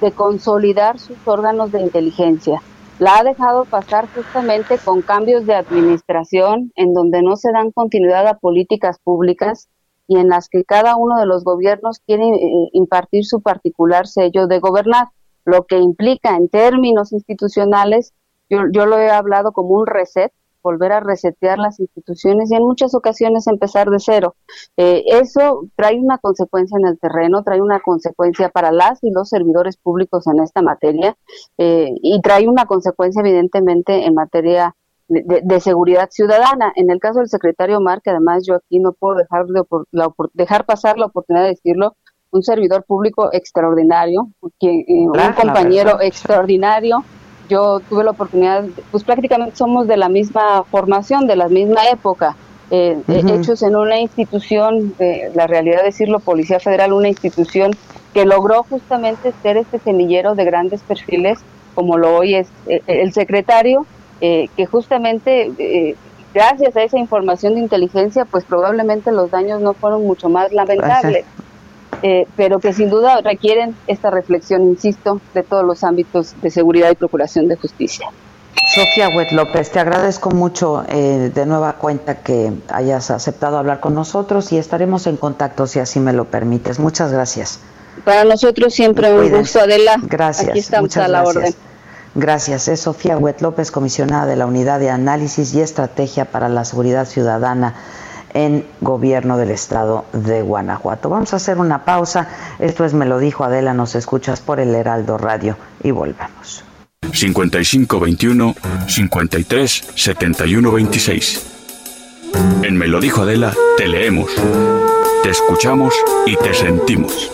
de consolidar sus órganos de inteligencia la ha dejado pasar justamente con cambios de administración en donde no se dan continuidad a políticas públicas y en las que cada uno de los gobiernos quiere eh, impartir su particular sello de gobernar, lo que implica en términos institucionales, yo, yo lo he hablado como un reset, volver a resetear las instituciones y en muchas ocasiones empezar de cero. Eh, eso trae una consecuencia en el terreno, trae una consecuencia para las y los servidores públicos en esta materia eh, y trae una consecuencia evidentemente en materia de, seguridad ciudadana. En el caso del secretario Omar, que además yo aquí no puedo dejar, de, dejar pasar la oportunidad de decirlo, un servidor público extraordinario, que, un compañero extraordinario. Yo tuve la oportunidad, pues prácticamente somos de la misma formación, de la misma época. Eh, hechos en una institución, de la realidad decirlo, Policía Federal, una institución que logró justamente ser este semillero de grandes perfiles, como lo hoy es eh, el secretario, eh, que justamente gracias a esa información de inteligencia, pues probablemente los daños no fueron mucho más lamentables. Pero que sin duda requieren esta reflexión, insisto, de todos los ámbitos de seguridad y procuración de justicia. Sofía Huet López, te agradezco mucho eh, de nueva cuenta que hayas aceptado hablar con nosotros y estaremos en contacto si así me lo permites. Muchas gracias. Para nosotros siempre un gusto, Adela. Gracias. Aquí estamos a la orden. Gracias. Es Sofía Huet López, comisionada de la Unidad de Análisis y Estrategia para la Seguridad Ciudadana en Gobierno del Estado de Guanajuato. Vamos a hacer una pausa. Esto es Me lo dijo Adela, nos escuchas por el Heraldo Radio y volvemos. 5521 53 71 26. En Me lo dijo Adela, te leemos, te escuchamos y te sentimos.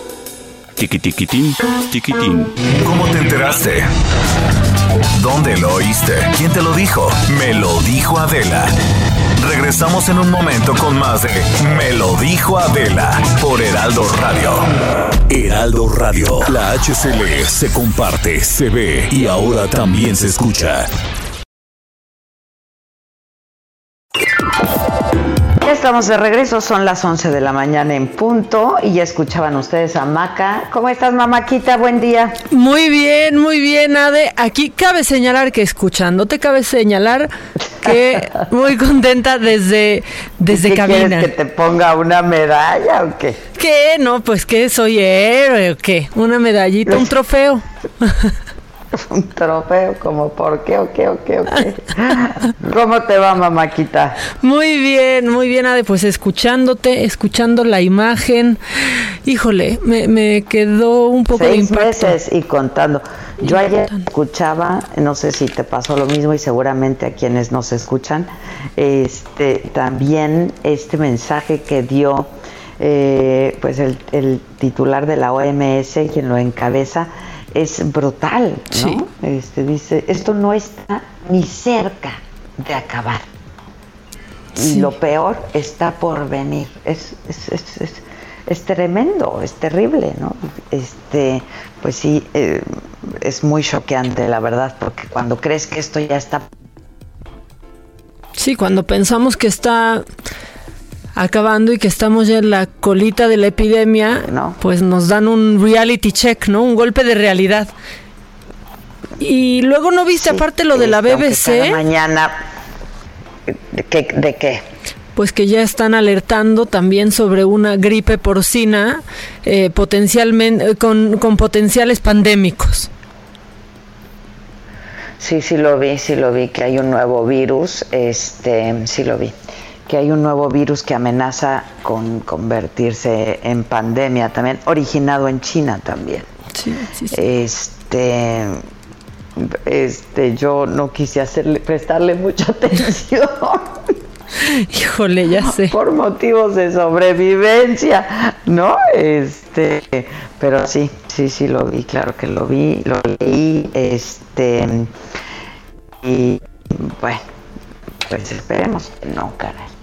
Tiquitiquitín, tiquitín. ¿Cómo te enteraste? ¿Dónde lo oíste? ¿Quién te lo dijo? Me lo dijo Adela. Regresamos en un momento con más de Me lo dijo Adela por Heraldo Radio. Heraldo Radio, la HCL se comparte, se ve y ahora también se escucha. Estamos de regreso, son las 11 de la mañana en punto y ya escuchaban ustedes a Maca. ¿Cómo estás, mamaquita? Buen día. Muy bien, muy bien, Ade. Aquí cabe señalar que escuchándote cabe señalar que (laughs) muy contenta desde, desde ¿Qué cabina. ¿Quieres que te ponga una medalla o qué? ¿Qué? No, pues que soy héroe o qué. Una medallita, un trofeo. (laughs) (laughs) un trofeo, como por qué, o qué, o qué, o qué. (laughs) ¿Cómo te va, mamaquita? Muy bien, muy bien, Ade, pues escuchándote, escuchando la imagen. Híjole, me, me quedó un poco Seis de meses y contando. Yo ayer escuchaba, no sé si te pasó lo mismo y seguramente a quienes nos escuchan, este también este mensaje que dio eh, pues el, el titular de la OMS, quien lo encabeza, es brutal, ¿no? Este, dice, esto no está ni cerca de acabar. Y lo peor está por venir. Es, es, es, es, tremendo, es terrible, ¿no? Este, pues sí, eh, es muy choqueante, la verdad, porque cuando crees que esto ya está... Sí, cuando pensamos que está acabando y que estamos ya en la colita de la epidemia, pues nos dan un reality check, ¿no? Un golpe de realidad. Y luego no viste aparte lo de la BBC. Mañana, ¿de qué, ¿de qué? Pues que ya están alertando también sobre una gripe porcina eh, potencialmente con, con potenciales pandémicos. Sí, sí lo vi, sí lo vi, que hay un nuevo virus, este, sí lo vi que hay un nuevo virus que amenaza con convertirse en pandemia también, originado en China también. Sí, sí, sí. Este, este, yo no quise hacerle, prestarle mucha (laughs) atención. Híjole, ya sé. Por motivos de sobrevivencia, ¿no? Este, pero sí, sí, sí lo vi, claro que lo vi, lo leí, este, y bueno, pues esperemos que no, caray.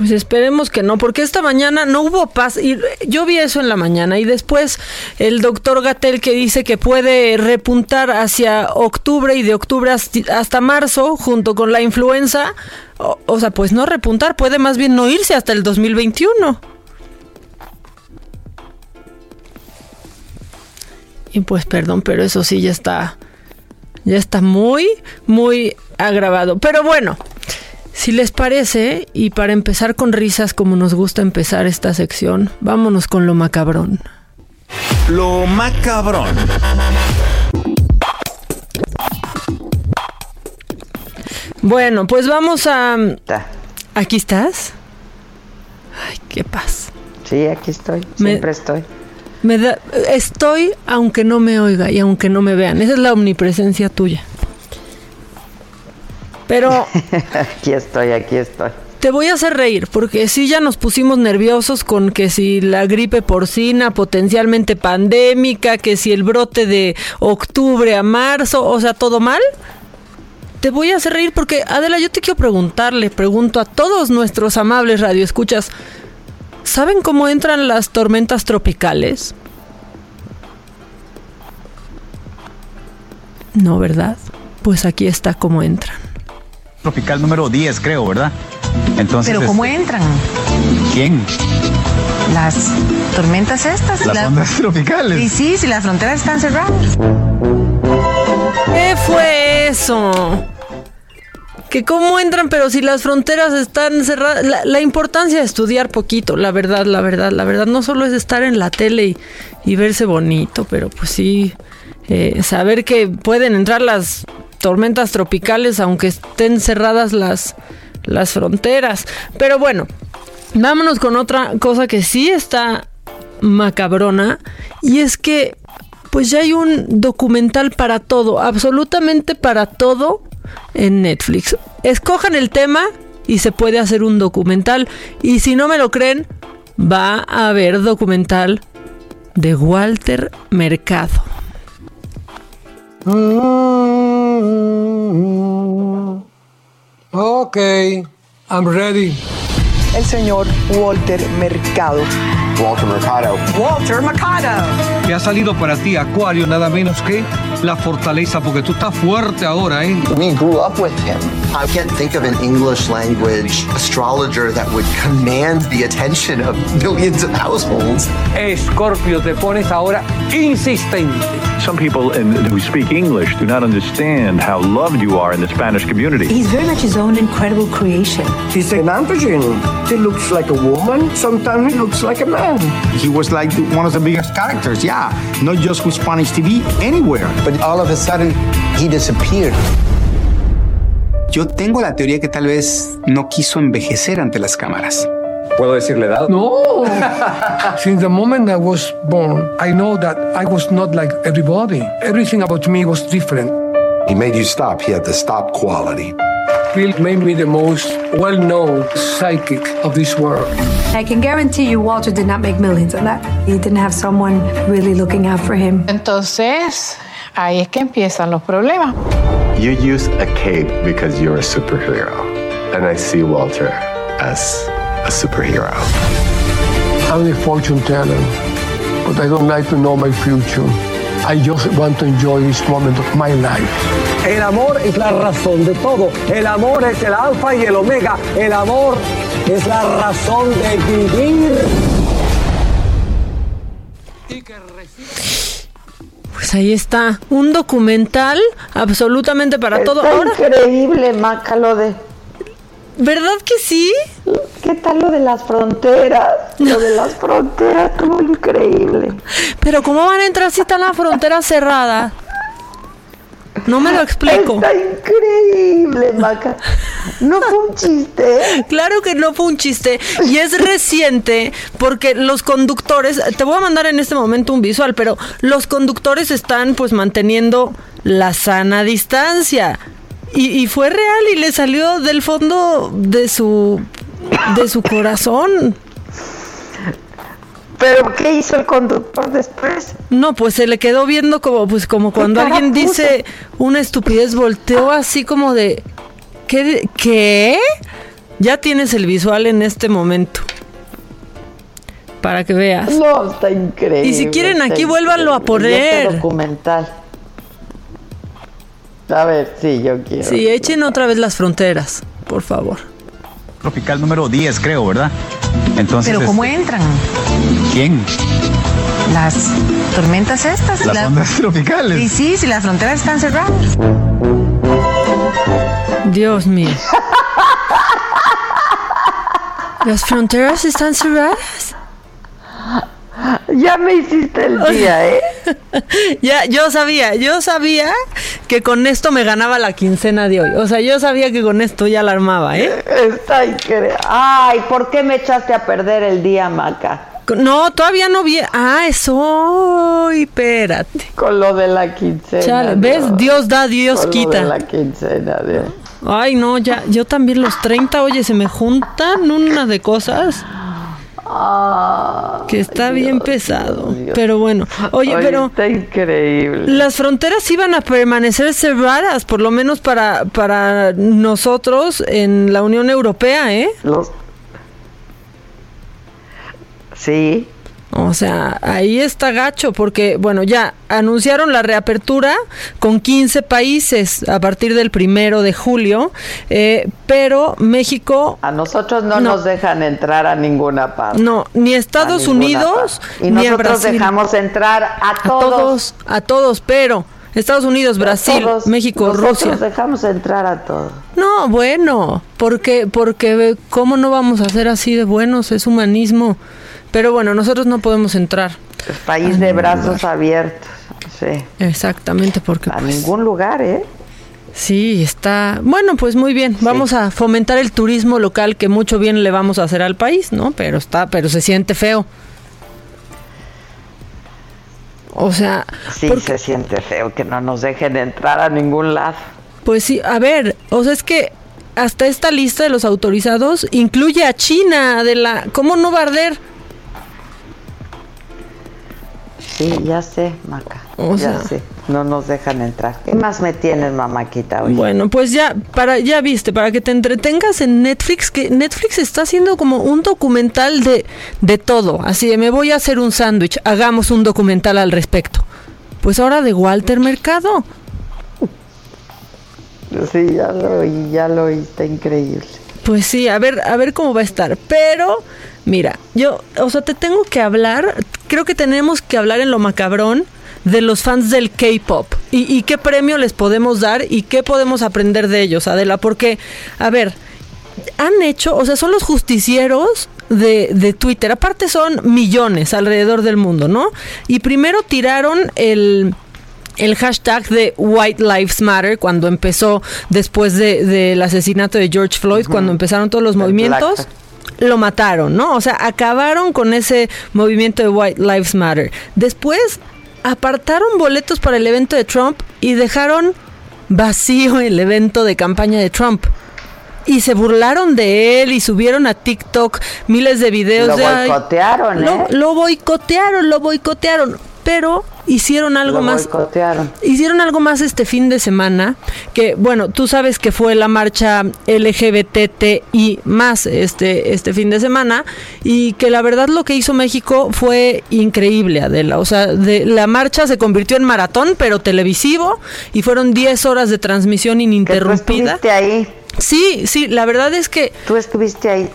Pues esperemos que no, porque esta mañana no hubo paz. Y yo vi eso en la mañana y después el doctor Gatel que dice que puede repuntar hacia octubre y de octubre hasta marzo junto con la influenza. O, o sea, pues no repuntar, puede más bien no irse hasta el 2021. Y pues perdón, pero eso sí ya está, ya está muy, muy agravado. Pero bueno, si les parece, y para empezar con risas como nos gusta empezar esta sección, vámonos con lo macabrón. Lo macabrón. Bueno, pues vamos a... ¿Aquí estás? Ay, qué paz. Sí, aquí estoy. Siempre estoy. Me da, estoy aunque no me oiga y aunque no me vean. Esa es la omnipresencia tuya. Pero. (laughs) aquí estoy, aquí estoy. Te voy a hacer reír, porque sí ya nos pusimos nerviosos con que si la gripe porcina potencialmente pandémica, que si el brote de octubre a marzo, o sea, todo mal. Te voy a hacer reír porque, Adela, yo te quiero preguntarle, pregunto a todos nuestros amables radioescuchas, ¿saben cómo entran las tormentas tropicales? No, ¿verdad? Pues aquí está cómo entran. Tropical número 10, creo, ¿verdad? Entonces, Pero ¿cómo este, entran? ¿Quién? Las tormentas estas. Las la- ondas (laughs) tropicales. Y sí, si las fronteras están cerradas. ¿Qué fue eso? Que cómo entran, pero si las fronteras están cerradas. La, la importancia de estudiar poquito, la verdad, la verdad, la verdad. No solo es estar en la tele y, y verse bonito, pero pues sí, eh, saber que pueden entrar las tormentas tropicales aunque estén cerradas las, las fronteras. Pero bueno, vámonos con otra cosa que sí está macabrona y es que pues ya hay un documental para todo, absolutamente para todo en Netflix. Escojan el tema y se puede hacer un documental. Y si no me lo creen, va a haber documental de Walter Mercado. Ok, I'm ready. El señor Walter Mercado. Walter Mercado. Walter Mercado. Que ha salido para ti, Acuario, nada menos que la fortaleza, porque tú estás fuerte ahora, ¿eh? We grew up with him. I can't think of an English language astrologer that would command the attention of millions of households. Escorpio, te pones ahora insistente. Some people in, who speak English do not understand how loved you are in the Spanish community. He's very much his own incredible creation. He's an androgen. He looks like a woman. Sometimes he looks like a man. He was like one of the biggest characters, yeah. Not just with Spanish TV, anywhere. But all of a sudden, he disappeared. Yo tengo la teoría que tal vez no quiso envejecer ante las cámaras. ¿Puedo decirle edad? No. (laughs) Since the moment I was born, I know that I was not like everybody. Everything about me was different. He made you stop. He had the stop quality. Bill made me the most well-known psychic of this world. I can guarantee you Walter did not make millions on that. He didn't have someone really looking out for him. Entonces, ahí es que empiezan los problemas. You use a cape because you're a superhero. And I see Walter as a superhero. I'm a fortune teller, but I don't like to know my future. I just want to enjoy this moment of my life. El amor es la razón de todo. El amor es el alfa y el omega. El amor es la razón de vivir. Pues ahí está, un documental absolutamente para todo. Está Ahora, increíble, Maca, lo de... ¿Verdad que sí? ¿Qué tal lo de las fronteras? Lo de las fronteras estuvo increíble. Pero ¿cómo van a entrar si están las fronteras cerradas? No me lo explico. Está increíble, Maca. No fue un chiste. (laughs) Claro que no fue un chiste. Y es reciente porque los conductores, te voy a mandar en este momento un visual, pero los conductores están pues manteniendo la sana distancia. Y, y fue real y le salió del fondo de su de su corazón. ¿Pero qué hizo el conductor después? No, pues se le quedó viendo como pues como cuando alguien puso? dice una estupidez, volteó así como de ¿qué? ¿Qué? Ya tienes el visual en este momento. Para que veas. No, está increíble. Y si quieren aquí, vuélvanlo a este poner. documental. A ver, sí, yo quiero. Sí, echen otra vez las fronteras, por favor. Tropical número 10, creo, ¿verdad? Entonces, Pero ¿cómo este, entran? ¿quién? Las tormentas estas. Las la- ondas tropicales. Y sí, si las fronteras están cerradas. Dios mío. ¿Las fronteras están cerradas? Ya me hiciste el día, ¿eh? (laughs) ya, yo sabía, yo sabía que con esto me ganaba la quincena de hoy. O sea, yo sabía que con esto ya la armaba, ¿eh? Está increíble. Ay, ¿por qué me echaste a perder el día, Maca? No, todavía no vi. Ah, es hoy, espérate. Con lo de la quincena. Chale. ¿ves? Dios da, Dios Con lo quita. de la quincena, Dios. Ay, no, ya, yo también los 30, oye, se me juntan una de cosas. Que está bien pesado. Pero bueno, oye, pero Está increíble. las fronteras iban a permanecer cerradas, por lo menos para, para nosotros en la Unión Europea, ¿eh? Los... Sí. O sea, ahí está gacho, porque, bueno, ya anunciaron la reapertura con 15 países a partir del primero de julio, eh, pero México. A nosotros no, nos dejan entrar a ninguna parte. No, ni Estados A Unidos. Y ni a nosotros Brasil. dejamos entrar a a todos. a todos, pero Estados Unidos, Brasil, Todos. México, Nosotros Rusia. dejamos entrar a todos. No, bueno, porque, porque cómo no vamos a ser así de buenos, es humanismo. Pero bueno, nosotros no podemos entrar. País de brazos abiertos. Sí. Exactamente, porque A pues, ningún lugar, ¿eh? Sí, está. Bueno, pues muy bien. Vamos a fomentar el turismo local que mucho bien le vamos a hacer al país, ¿no? Pero está, pero se siente feo. O sea, Sí, se siente feo que no nos dejen entrar a ningún lado. pues sí, a ver, o sea, es que hasta esta lista de los autorizados incluye a China de la ¿Cómo no va Sí, ya sé, Maca. O ya sea- sé. No nos dejan entrar. ¿Qué más me tienes, mamáquita, hoy? Bueno, pues ya para ya viste, para que te entretengas en Netflix, que Netflix está haciendo como un documental de de todo, así de me voy a hacer un sándwich, hagamos un documental al respecto. Pues ahora de Walter Mercado. Sí, ya lo oí, ya lo oí, está increíble. Pues sí, a ver, a ver cómo va a estar. Pero, mira, yo, o sea, te tengo que hablar, creo que tenemos que hablar en lo macabrón de los fans del K-pop y, y qué premio les podemos dar y qué podemos aprender de ellos, Adela, porque, a ver, han hecho, o sea, son los justicieros de, de Twitter, aparte son millones alrededor del mundo, ¿no? Y primero tiraron el el hashtag de White Lives Matter cuando empezó después de- del asesinato de George Floyd, cuando empezaron todos los movimientos, lo mataron, ¿no? O sea, acabaron con ese movimiento de White Lives Matter. Después apartaron boletos para el evento de Trump y dejaron vacío el evento de campaña de Trump. Y se burlaron de él y subieron a TikTok miles de videos Lo de "Ay, boicotearon, lo- ¿eh? lo boicotearon, lo boicotearon. Pero hicieron algo Lo más. Hicieron algo más este fin de semana, que bueno, tú sabes que fue la marcha LGBTI más este, este fin de semana, y que la verdad lo que hizo México fue increíble, Adela. O sea, de, la marcha se convirtió en maratón, pero televisivo, y fueron 10 horas de transmisión ininterrumpida. estuviste ahí. Sí, sí, la verdad es que... Tú estuviste ahí.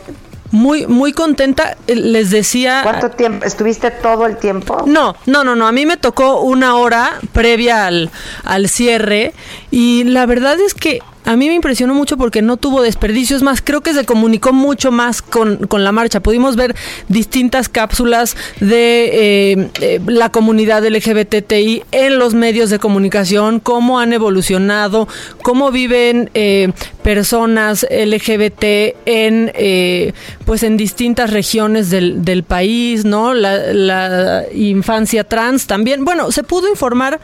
Muy, muy contenta, eh, les decía... ¿Cuánto tiempo? ¿Estuviste todo el tiempo? No, no, no, no. A mí me tocó una hora previa al, al cierre y la verdad es que a mí me impresionó mucho porque no tuvo desperdicios más. Creo que se comunicó mucho más con, con la marcha. Pudimos ver distintas cápsulas de eh, eh, la comunidad LGBTI en los medios de comunicación, cómo han evolucionado, cómo viven eh, personas LGBT en eh, pues en distintas regiones del, del país, ¿no? La, la infancia trans también. Bueno, se pudo informar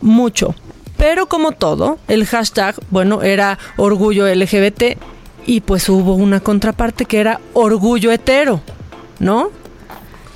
mucho. Pero como todo, el hashtag, bueno, era orgullo LGBT y pues hubo una contraparte que era orgullo hetero, ¿no?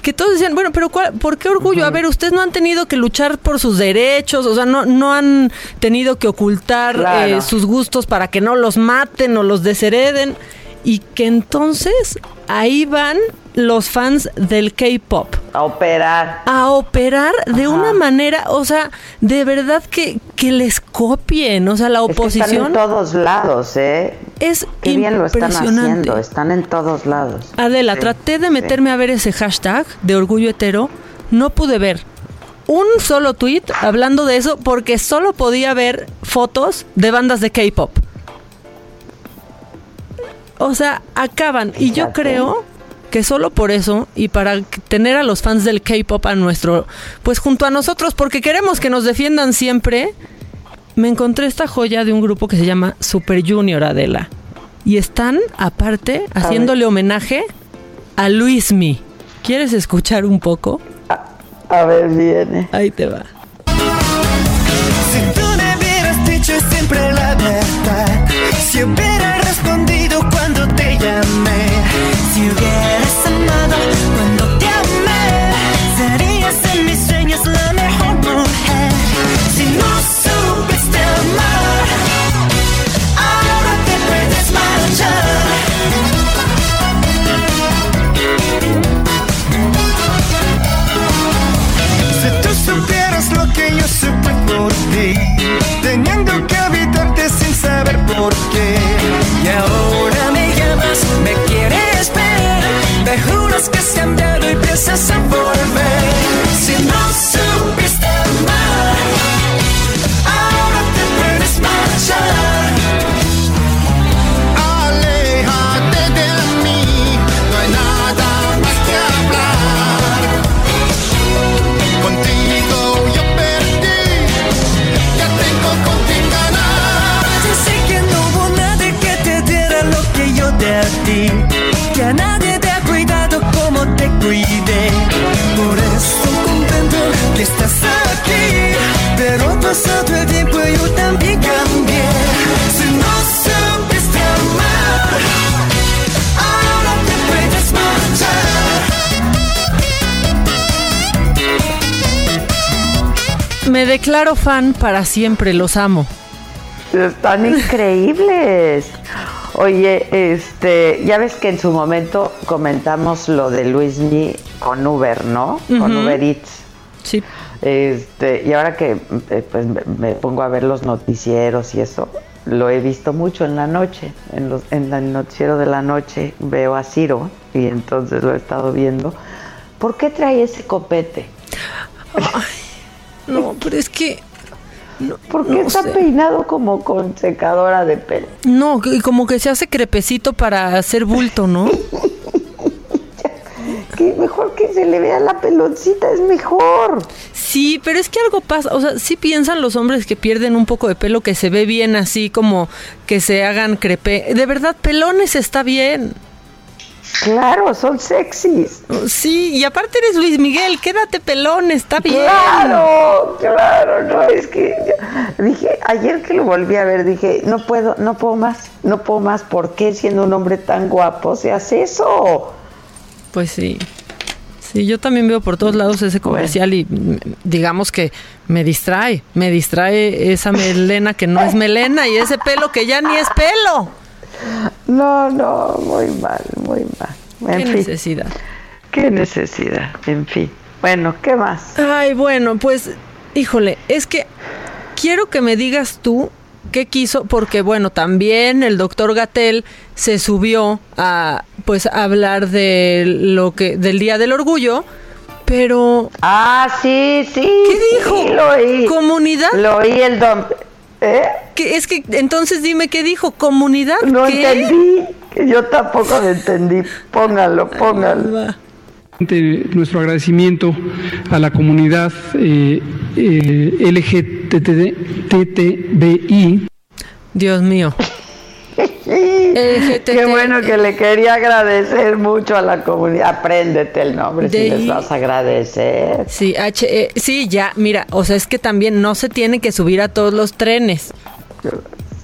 Que todos decían, bueno, pero ¿cuál- ¿por qué orgullo? A ver, ustedes no han tenido que luchar por sus derechos, o sea, no, no han tenido que ocultar Claro. eh, sus gustos para que no los maten o los deshereden. Y que entonces ahí van los fans del K-pop A operar. a operar de una manera, o sea, de verdad que, que les copien, o sea, la Es que están oposición en todos lados, ¿eh? es Qué bien lo están haciendo. Están en todos lados. Adela, Sí, traté de sí. meterme a ver ese hashtag de orgullo hetero, no pude ver un solo tweet hablando de eso porque solo podía ver fotos de bandas de K-pop. O sea, acaban. Y yo creo que solo por eso y para tener a los fans del K-pop a nuestro, pues junto a nosotros, porque queremos que nos defiendan siempre, me encontré esta joya de un grupo que se llama Super Junior Adela. Y están, aparte, haciéndole homenaje a Luismi. ¿Quieres escuchar un poco? A, ver, viene. Ahí te va. Si tú me hubieras dicho siempre la verdad, si hubiera respondido cuando te llamé, si hubiera i'm mother. Cuidé. Por eso contento que estás aquí, pero ha pasado el tiempo y yo también cambié. Si no supiste amar, ahora te puedes marchar. Me declaro fan para siempre, los amo. Están increíbles. Oye, este, ya ves que en su momento comentamos lo de Luismi con Uber, ¿no? Con. Uber Eats. Sí. Este, y ahora que eh, pues, me, me pongo a ver los noticieros y eso, lo he visto mucho en la noche. En, los, en el noticiero de la noche veo a Ciro y entonces lo he estado viendo. ¿Por qué trae ese copete? No, pero es que. ¿Por qué no está sé. peinado como con secadora de pelo? No, y como que se hace crepecito para hacer bulto, ¿no? (laughs) Que mejor que se le vea la peloncita, es mejor. Sí, pero es que algo pasa, o sea, sí piensan los hombres que pierden un poco de pelo que se ve bien así como que se hagan crepe. De verdad, pelones está bien. Claro, son sexys. Sí, y aparte eres Luis Miguel, quédate pelón, está bien. Claro, claro, no, es que dije, ayer que lo volví a ver, dije, no puedo, no puedo más, no puedo más, ¿por qué siendo un hombre tan guapo se hace eso? Pues sí. Sí, yo también veo por todos lados ese comercial y digamos que me distrae, me distrae esa melena que no es melena y ese pelo que ya ni es pelo. No, no, muy mal, muy mal. En Qué fin, necesidad. qué necesidad, en fin. Bueno, ¿qué más? Ay, bueno, pues, híjole, es que quiero que me digas tú qué quiso, porque bueno, también el doctor Gatel se subió a pues a hablar de lo que, del Día del Orgullo, pero Ah, sí, sí. ¿Qué dijo? sí, lo oí. ¿Comunidad? Lo oí el don. ¿Eh? que es que entonces dime qué dijo, comunidad. No ¿Qué? entendí. Yo tampoco lo entendí. Póngalo, póngalo. Ante nuestro agradecimiento a la comunidad eh, eh, LGTBI. Dios mío. Qué bueno que le quería agradecer mucho a la comunidad. Apréndete el nombre si les vas a agradecer. Sí, H, eh, sí, ya, mira, o sea, es que también no se tiene que subir a todos los trenes,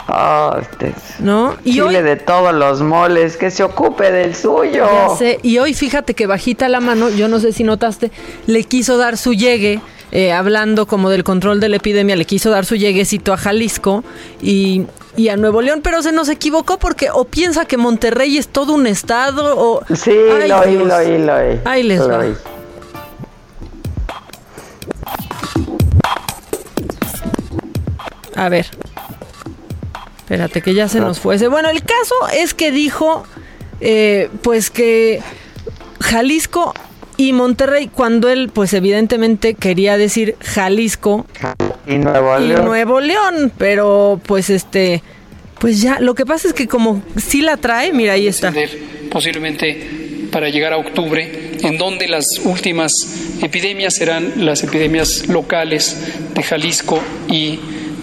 Oh, este ¿no? Y chile hoy, de todos los moles, que se ocupe del suyo. ya sé, y hoy fíjate que bajita la mano, yo no sé si notaste, le quiso dar su llegue, eh, hablando como del control de la epidemia, le quiso dar su lleguecito a Jalisco y, y a Nuevo León, pero se nos equivocó porque o piensa que Monterrey es todo un estado o... Sí, Ay, lo oí, lo oí, lo oí. Ahí les Lo va. oí. A ver. Espérate, que ya se nos fuese. Bueno, el caso es que dijo, eh, pues que Jalisco y Monterrey, cuando él, pues evidentemente quería decir Jalisco Y Nuevo y León. Nuevo León, pero pues este, pues ya, lo que pasa es que como sí la trae, mira, ahí está. posiblemente para llegar a octubre, en donde las últimas epidemias serán las epidemias locales de Jalisco y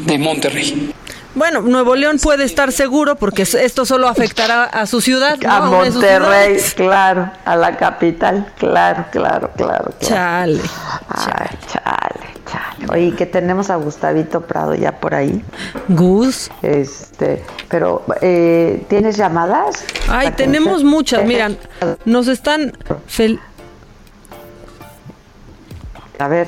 de Monterrey. Bueno, Nuevo León puede estar seguro porque esto solo afectará a su ciudad. ¿no? A Monterrey, claro, a la capital, claro, claro, claro. claro. Chale. Ay, chale, chale. Oye, que tenemos a Gustavito Prado ya por ahí. Gus. Este, pero, eh, ¿tienes llamadas? Ay, tenemos muchas. Miran, nos están. fel- A ver.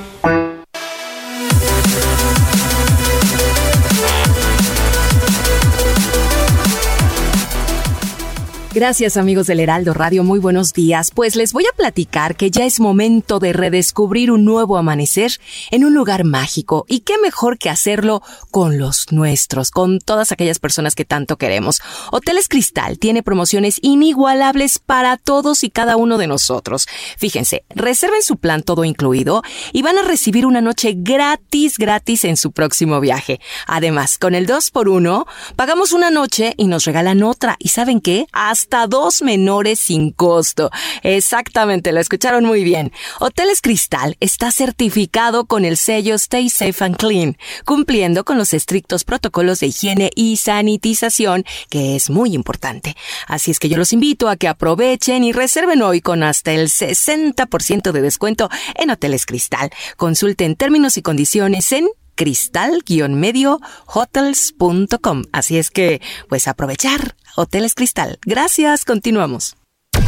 Gracias amigos del Heraldo Radio, muy buenos días. Pues les voy a platicar que ya es momento de redescubrir un nuevo amanecer en un lugar mágico y qué mejor que hacerlo con los nuestros, con todas aquellas personas que tanto queremos. Hoteles Cristal tiene promociones inigualables para todos y cada uno de nosotros. Fíjense, reserven su plan todo incluido y van a recibir una noche gratis, gratis en su próximo viaje. Además, con el 2x1, pagamos una noche y nos regalan otra. ¿Y saben qué? hasta dos menores sin costo. Exactamente, lo escucharon muy bien. Hoteles Cristal está certificado con el sello Stay Safe and Clean, cumpliendo con los estrictos protocolos de higiene y sanitización, que es muy importante. Así es que yo los invito a que aprovechen y reserven hoy con hasta el 60% de descuento en Hoteles Cristal. Consulten términos y condiciones en cristal-medio hotels.com. Así es que, pues aprovechar Hoteles Cristal. Gracias, continuamos.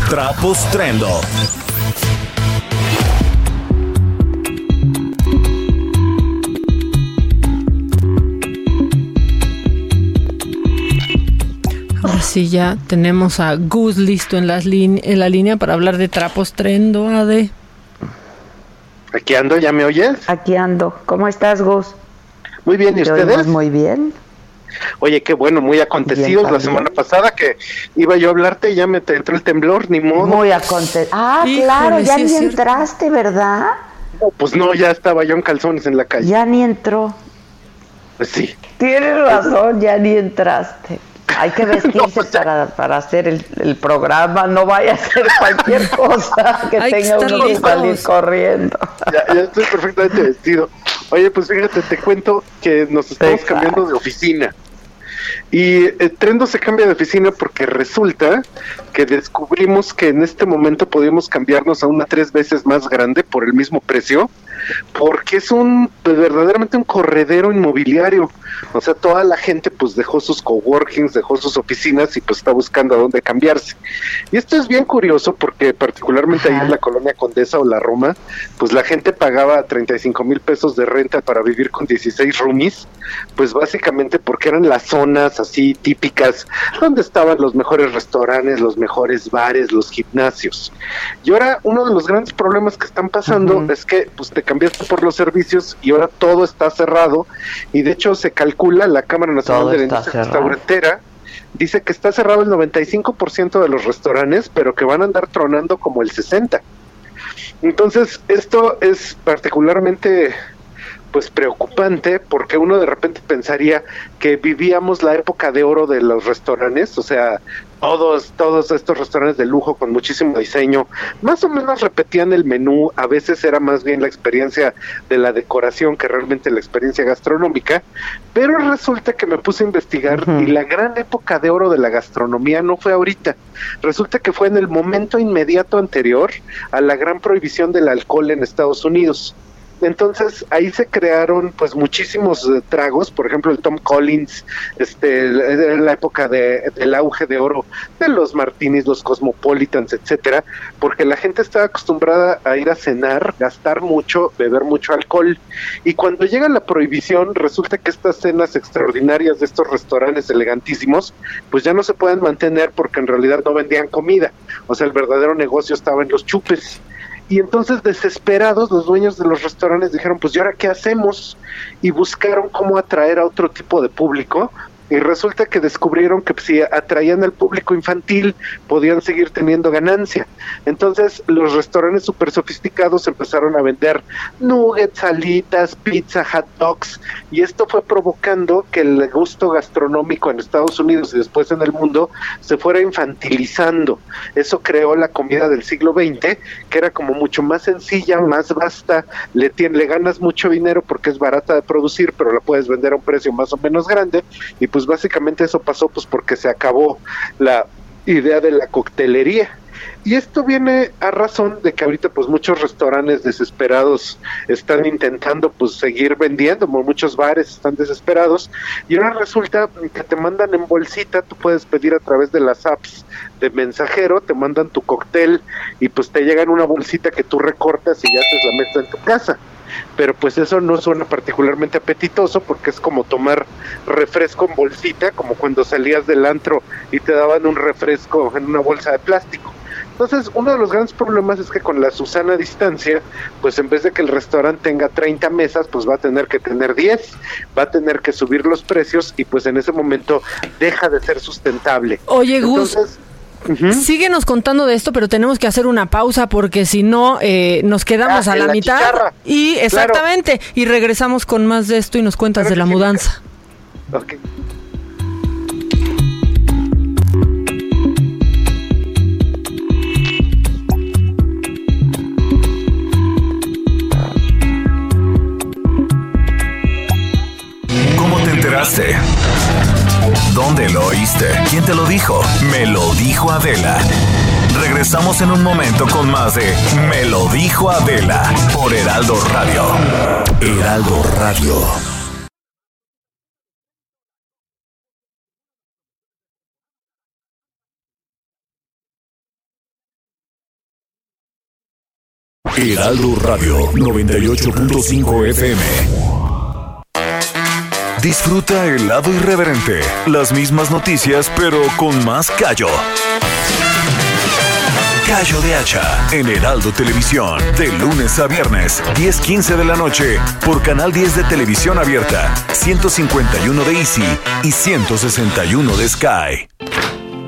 Trapos Trendo. Ahora sí, ya tenemos a Gus listo en, las en la línea para hablar de trapos trendo, Ade. Aquí ando, ¿ya me oyes? Aquí ando. ¿Cómo estás, Gus? Muy bien, ¿y Te ustedes? Muy bien. Oye, qué bueno, muy acontecidos la semana pasada que iba yo a hablarte y ya me te entró el temblor, ni modo. Muy acontecido. Ah, Híjole, claro, ya sí ni entraste, ¿verdad? No, pues no, ya estaba yo en calzones en la calle. Ya ni entró. Pues sí. Tienes razón, ya ni entraste. Hay que (laughs) vestirse para, para hacer el, el programa, no vaya a ser cualquier (laughs) cosa que que tenga estar uno que salir corriendo. Ya, ya estoy perfectamente vestido. Oye, pues fíjate, te cuento que nos estamos Exacto. cambiando de oficina. Y el Trendo se cambia de oficina porque resulta que descubrimos que en este momento podíamos cambiarnos a una tres veces más grande por el mismo precio, porque es un pues, verdaderamente un corredero inmobiliario. O sea, toda la gente pues dejó sus coworkings, dejó sus oficinas y pues está buscando a dónde cambiarse. Y esto es bien curioso porque particularmente ahí en la colonia Condesa o la Roma, pues la gente pagaba 35 mil pesos de renta para vivir con 16 roomies, pues básicamente porque eran las zonas así típicas donde estaban los mejores restaurantes, los mejores bares, los gimnasios. Y ahora uno de los grandes problemas que están pasando es que pues te cambiaste por los servicios y ahora todo está cerrado y de hecho se calcula la Cámara Nacional Todo de la Industria. Restaurantera dice que está cerrado el 95% de los restaurantes, pero que van a andar tronando como el 60. Entonces, esto es particularmente pues preocupante porque uno de repente pensaría que vivíamos la época de oro de los restaurantes, o sea, todos todos estos restaurantes de lujo con muchísimo diseño, más o menos repetían el menú, a veces era más bien la experiencia de la decoración que realmente la experiencia gastronómica, pero resulta que me puse a investigar y la gran época de oro de la gastronomía no fue ahorita, resulta que fue en el momento inmediato anterior a la gran prohibición del alcohol en Estados Unidos. Entonces ahí se crearon pues muchísimos eh, tragos, por ejemplo el Tom Collins, este, la, época de, del auge de oro de los martinis, los cosmopolitans, etcétera, porque la gente estaba acostumbrada a ir a cenar, gastar mucho, beber mucho alcohol, y cuando llega la prohibición resulta que estas cenas extraordinarias de estos restaurantes elegantísimos, pues ya no se pueden mantener porque en realidad no vendían comida, o sea el verdadero negocio estaba en los chupes. Y entonces desesperados los dueños de los restaurantes dijeron, pues ¿y ahora qué hacemos? Y buscaron cómo atraer a otro tipo de público. Y resulta que descubrieron que si atraían al público infantil podían seguir teniendo ganancia. Entonces los restaurantes súper sofisticados empezaron a vender nuggets, salitas, pizza, hot dogs. Y esto fue provocando que el gusto gastronómico en Estados Unidos y después en el mundo se fuera infantilizando. Eso creó la comida del siglo XX, que era como mucho más sencilla, más vasta, le, tiene, le ganas mucho dinero porque es barata de producir, pero la puedes vender a un precio más o menos grande. Y pues básicamente eso pasó pues porque se acabó la idea de la coctelería. Y esto viene a razón de que ahorita pues muchos restaurantes desesperados están intentando pues seguir vendiendo, muchos bares están desesperados y ahora resulta que te mandan en bolsita, tú puedes pedir a través de las apps de mensajero, te mandan tu cóctel y pues te llega en una bolsita que tú recortas y ya haces la mesa en tu casa pero pues eso no suena particularmente apetitoso porque es como tomar refresco en bolsita, como cuando salías del antro y te daban un refresco en una bolsa de plástico. Entonces, uno de los grandes problemas es que con la Susana distancia, pues en vez de que el restaurante tenga 30 mesas, pues va a tener que tener 10, va a tener que subir los precios y pues en ese momento deja de ser sustentable. Oye, Gus, Síguenos contando de esto, pero tenemos que hacer una pausa porque si no eh, nos quedamos Ah, a la, la mitad. chicharra. Y exactamente, y regresamos con más de esto y nos cuentas de la mudanza. ¿Cómo te enteraste? ¿Dónde lo oíste? ¿Quién te lo dijo? Me lo dijo Adela. Regresamos en un momento con más de Me lo dijo Adela por Heraldo Radio. Heraldo Radio. Heraldo Radio 98.5 FM. Disfruta el lado irreverente, las mismas noticias pero con más callo. Callo de Hacha en Heraldo Televisión, de lunes a viernes, 10:15 de la noche, por Canal 10 de Televisión Abierta, 151 de Easy y 161 de Sky.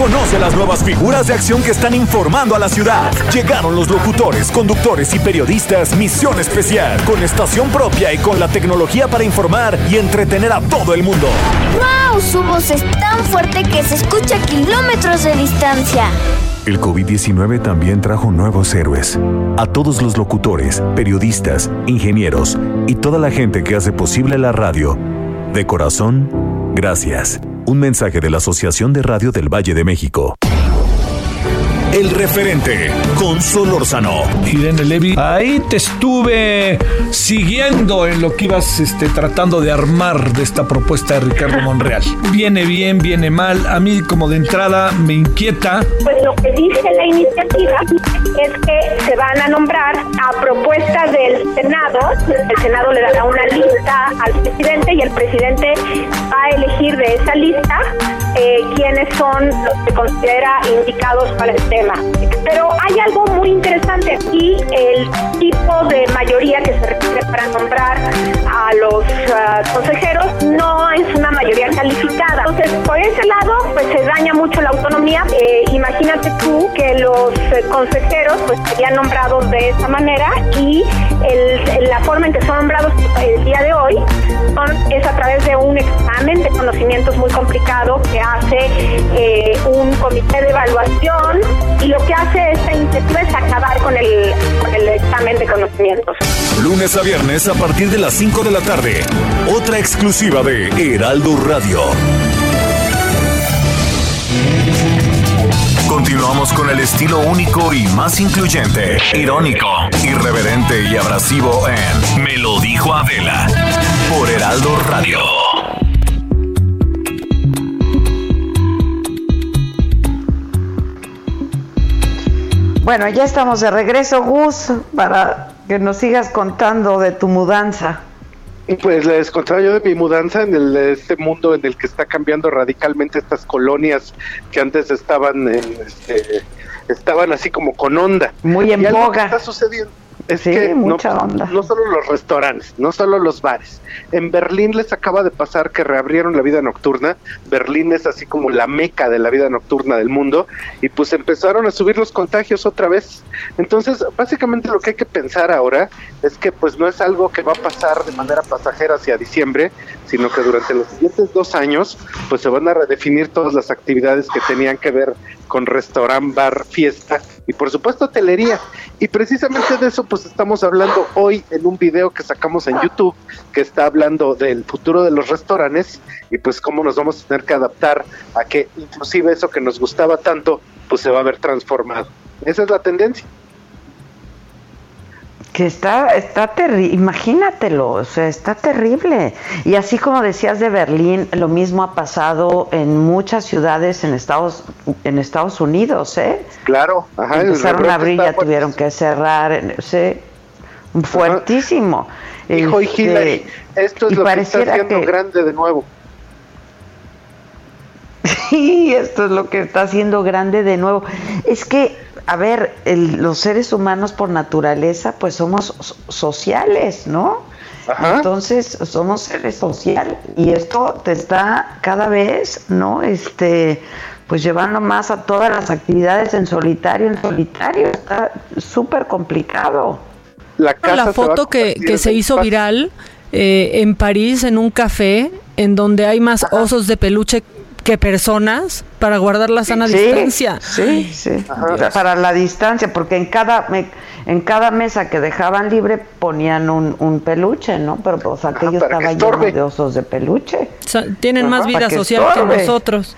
Conoce las nuevas figuras de acción que están informando a la ciudad. Llegaron los locutores, conductores y periodistas Misión Especial, con estación propia y con la tecnología para informar y entretener a todo el mundo. ¡Wow! Su voz es tan fuerte que se escucha a kilómetros de distancia. El COVID-19 también trajo nuevos héroes. A todos los locutores, periodistas, ingenieros y toda la gente que hace posible la radio. De corazón, gracias. Un mensaje de la Asociación de Radio del Valle de México. El referente con Solórzano. Irene Levy, ahí te estuve siguiendo en lo que ibas este, tratando de armar de esta propuesta de Ricardo (laughs) Monreal. Viene bien, viene mal. A mí como de entrada me inquieta. Pues lo que dice la iniciativa es que se van a nombrar a propuesta del Senado. El Senado le dará una lista al presidente y el presidente va a elegir de esa lista eh, quiénes son los que considera indicados para el Pero hay algo muy interesante aquí, el tipo de mayoría que se requiere para nombrar a los ah, consejeros no es una mayoría calificada. Entonces, por ese lado, pues se daña mucho la autonomía. Eh, imagínate tú que los eh, consejeros pues serían nombrados de esa manera y la forma en que son nombrados el día de hoy es a través de un examen de conocimientos muy complicado que hace eh, un comité de evaluación y lo que hace esta iniciativa es acabar con el, con el examen de conocimientos. Lunes a viernes a partir de las 5 de la tarde. Otra exclusiva de Heraldo Radio. Continuamos con el estilo único y más incluyente, irónico, irreverente y abrasivo en Me lo dijo Adela por Heraldo Radio. Bueno, ya estamos de regreso, Gus, para que nos sigas contando de tu mudanza. Pues les contaba yo de mi mudanza en el, este mundo en el que está cambiando radicalmente estas colonias que antes estaban en, este, estaban así como con onda. Muy en Y algo que boga. Está sucediendo. Es Sí, que no, onda. no solo los restaurantes, no solo los bares. En Berlín les acaba de pasar que reabrieron la vida nocturna. Berlín es así como la meca de la vida nocturna del mundo y pues empezaron a subir los contagios otra vez. Entonces, básicamente lo que hay que pensar ahora es que pues no es algo que va a pasar de manera pasajera hacia diciembre, sino que durante los siguientes dos años pues se van a redefinir todas las actividades que tenían que ver con restaurante, bar, fiesta y por supuesto hotelería. Y precisamente de eso pues estamos hablando hoy en un video que sacamos en YouTube que está hablando del futuro de los restaurantes y pues cómo nos vamos a tener que adaptar a que inclusive eso que nos gustaba tanto pues se va a ver transformado. Esa es la tendencia. Que está, está terrible, imagínatelo, o sea, está terrible. Y así como decías de Berlín, lo mismo ha pasado en muchas ciudades en Estados, en Estados Unidos, ¿eh? Claro, ajá. Empezaron a abrir, ya tuvieron que cerrar, sí, fuertísimo. Hijo y Este, Hillary, esto es lo que está haciendo que- grande de nuevo. (laughs) Sí, esto es lo que está haciendo grande de nuevo. Es que, a ver, el- los seres humanos por naturaleza, pues somos so- sociales, ¿no? Entonces, somos seres sociales y esto te está cada vez, ¿no? Este, pues llevando más a todas las actividades en solitario, en solitario, está súper complicado. La, la foto que, que se hizo viral eh, en París, en un café, en donde hay más osos de peluche que personas para guardar la sana Sí, distancia. Sí, sí. Para la distancia, porque en cada me- en cada mesa que dejaban libre ponían un, un peluche, ¿no? Pero pues aquello que estaba lleno de osos de peluche. O sea, tienen más vida social que nosotros.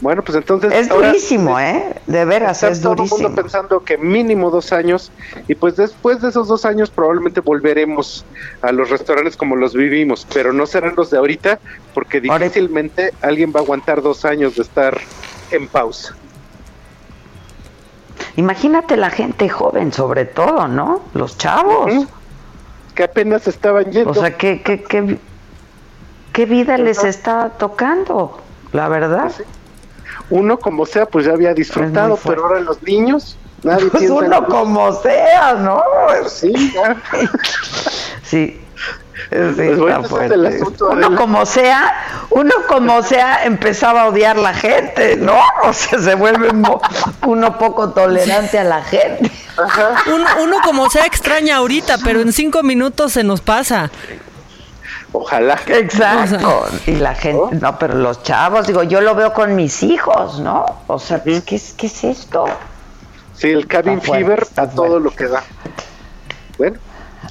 Bueno, pues entonces... Es ahora durísimo, ¿eh? De veras, es todo el durísimo. mundo pensando que mínimo dos años y pues después de esos dos años probablemente volveremos a los restaurantes como los vivimos, pero no serán los de ahorita porque difícilmente alguien va a aguantar dos años de estar en pausa. Imagínate la gente joven, sobre todo, ¿no? Los chavos. Que apenas estaban yendo. O sea, ¿qué, qué, qué, qué vida les está tocando? La verdad. Uno como sea pues ya había disfrutado, pero ahora los niños nadie Pues piensa uno como sea, ¿no? Sí, ya. (laughs) Sí. Sí, Pues bueno, Uno como sea, uno como sea empezaba a odiar la gente, ¿no? (laughs) O sea, se vuelve uno poco tolerante a la gente. Uno, uno como sea extraña ahorita, pero en cinco minutos se nos pasa. Ojalá. Exacto. Y la gente, no, pero los chavos, digo, yo lo veo con mis hijos, ¿no? O sea, pues, ¿qué, es, ¿qué es esto? Sí, el cabin fever a todo lo que da. Bueno,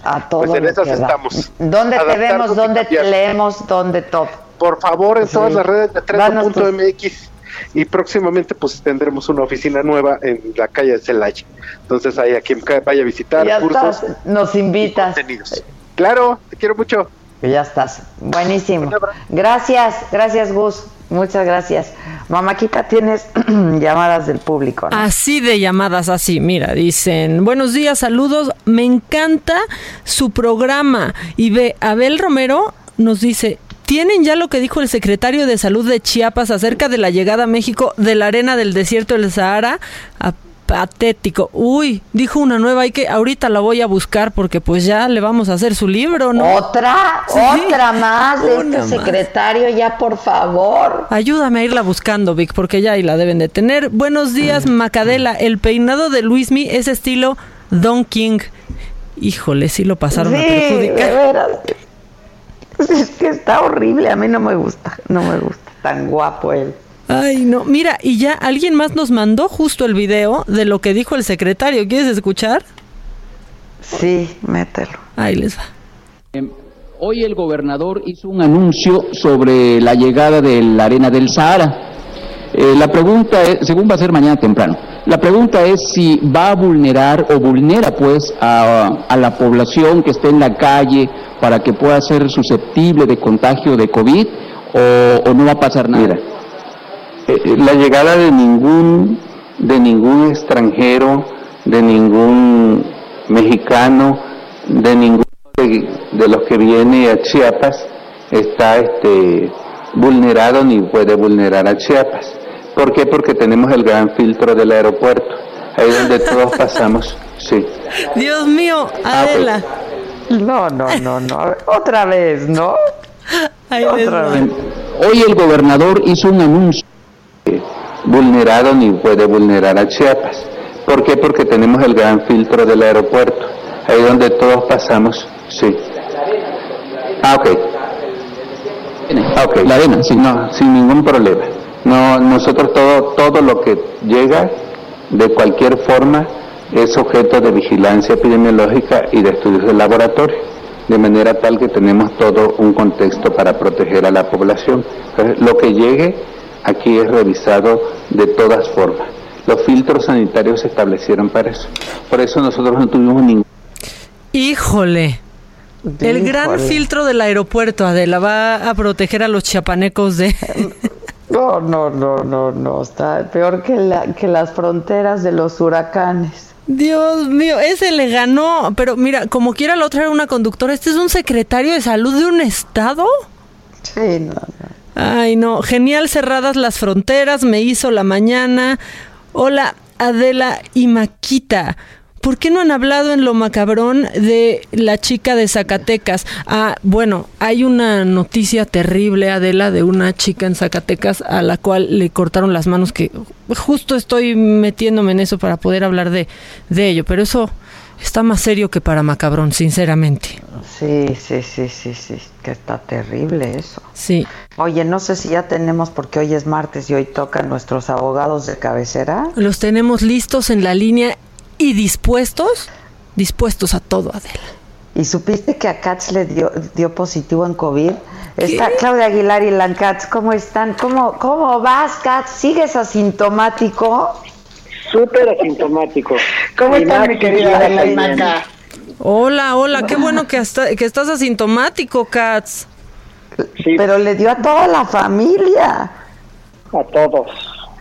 A todo pues en lo esas que da. estamos. ¿Dónde te vemos? ¿Dónde te leemos? ¿Dónde top? Por favor, en Sí. todas las redes de Trendo.mx y próximamente pues tendremos una oficina nueva en la calle de Celaya. Entonces ahí a quien vaya a visitar Ya cursos, estás, nos invitas. Claro, te quiero mucho. Ya estás. Buenísimo. Gracias, gracias Gus. Muchas gracias. Mamáquita, tienes (clears throat) llamadas del público. ¿no? Así de llamadas, así. Mira, dicen, buenos días, saludos. Me encanta su programa. Y ve, Abel Romero nos dice, ¿tienen ya lo que dijo el secretario de Salud de Chiapas acerca de la llegada a México de la arena del desierto del Sahara? A- patético. Uy, dijo una nueva, hay que, ahorita la voy a buscar porque pues ya le vamos a hacer su libro, ¿no? Otra, Sí. otra más de (laughs) este más. secretario, ya por favor. Ayúdame a irla buscando, Vic, porque ya ahí la deben de tener. Buenos días, Macadela. El peinado de Luismi es estilo Don King. Híjole, sí lo pasaron a Sí, de perjudicar. veras. Es que está horrible, a mí no me gusta, no me gusta. Tan guapo él. Ay, no. Mira, y ya alguien más nos mandó justo el video de lo que dijo el secretario. ¿Quieres escuchar? Sí, mételo. Ahí les va. Hoy el gobernador hizo un anuncio sobre la llegada de la arena del Sahara. Eh, la pregunta es, según va a ser mañana temprano, la pregunta es si va a vulnerar o vulnera pues a, a la población que esté en la calle para que pueda ser susceptible de contagio de COVID o, o no va a pasar nada. Eh, la llegada de ningún de ningún extranjero, de ningún mexicano, de ninguno de, de los que viene a Chiapas está este vulnerado ni puede vulnerar a Chiapas. ¿Por qué? Porque tenemos el gran filtro del aeropuerto. ahí donde todos (laughs) pasamos, sí. Dios mío, Ah, ok. Adela. No, no, no, no. Otra vez, ¿no? Otra vez. Hoy el gobernador hizo un anuncio vulnerado ni puede vulnerar a Chiapas. ¿Por qué? Porque tenemos el gran filtro del aeropuerto, ahí donde todos pasamos, sí. Ah, ok. Ah, ok. La arena, sí. No, sin ningún problema. No, nosotros todo, todo lo que llega de cualquier forma es objeto de vigilancia epidemiológica y de estudios de laboratorio, de manera tal que tenemos todo un contexto para proteger a la población. Entonces, lo que llegue aquí es revisado de todas formas. Los filtros sanitarios se establecieron para eso. Por eso nosotros no tuvimos ningún Híjole. El gran filtro del aeropuerto, Adela, va a proteger a los chiapanecos de... (laughs) No, no, no, no, no. Está peor que, la, que las fronteras de los huracanes. Dios mío, ese le ganó. Pero mira, como quiera la otra era una conductora, este es un secretario de salud de un estado. Sí, no, Ay, no, genial cerradas las fronteras, me hizo la mañana. Hola, Adela y Maquita. ¿Por qué no han hablado en lo macabrón de la chica de Zacatecas? Ah, bueno, hay una noticia terrible, Adela, de una chica en Zacatecas a la cual le cortaron las manos, que justo estoy metiéndome en eso para poder hablar de, de ello, pero eso está más serio que para macabrón, sinceramente. Sí, sí, sí, sí, sí, que está terrible eso. Sí. Oye, no sé si ya tenemos, porque hoy es martes y hoy tocan nuestros abogados de cabecera. Los tenemos listos en la línea y dispuestos, dispuestos a todo, Adela. ¿Y supiste que a Katz le dio, dio positivo en COVID? Está Claudia Aguilar y Lan Katz, ¿cómo están? ¿Cómo, ¿Cómo vas, Katz? ¿Sigues asintomático? Súper asintomático. ¿Cómo estás, mi querida. Hola, hola, qué bueno que, hasta- que estás asintomático, Katz. Pero le dio a toda la familia. A todos,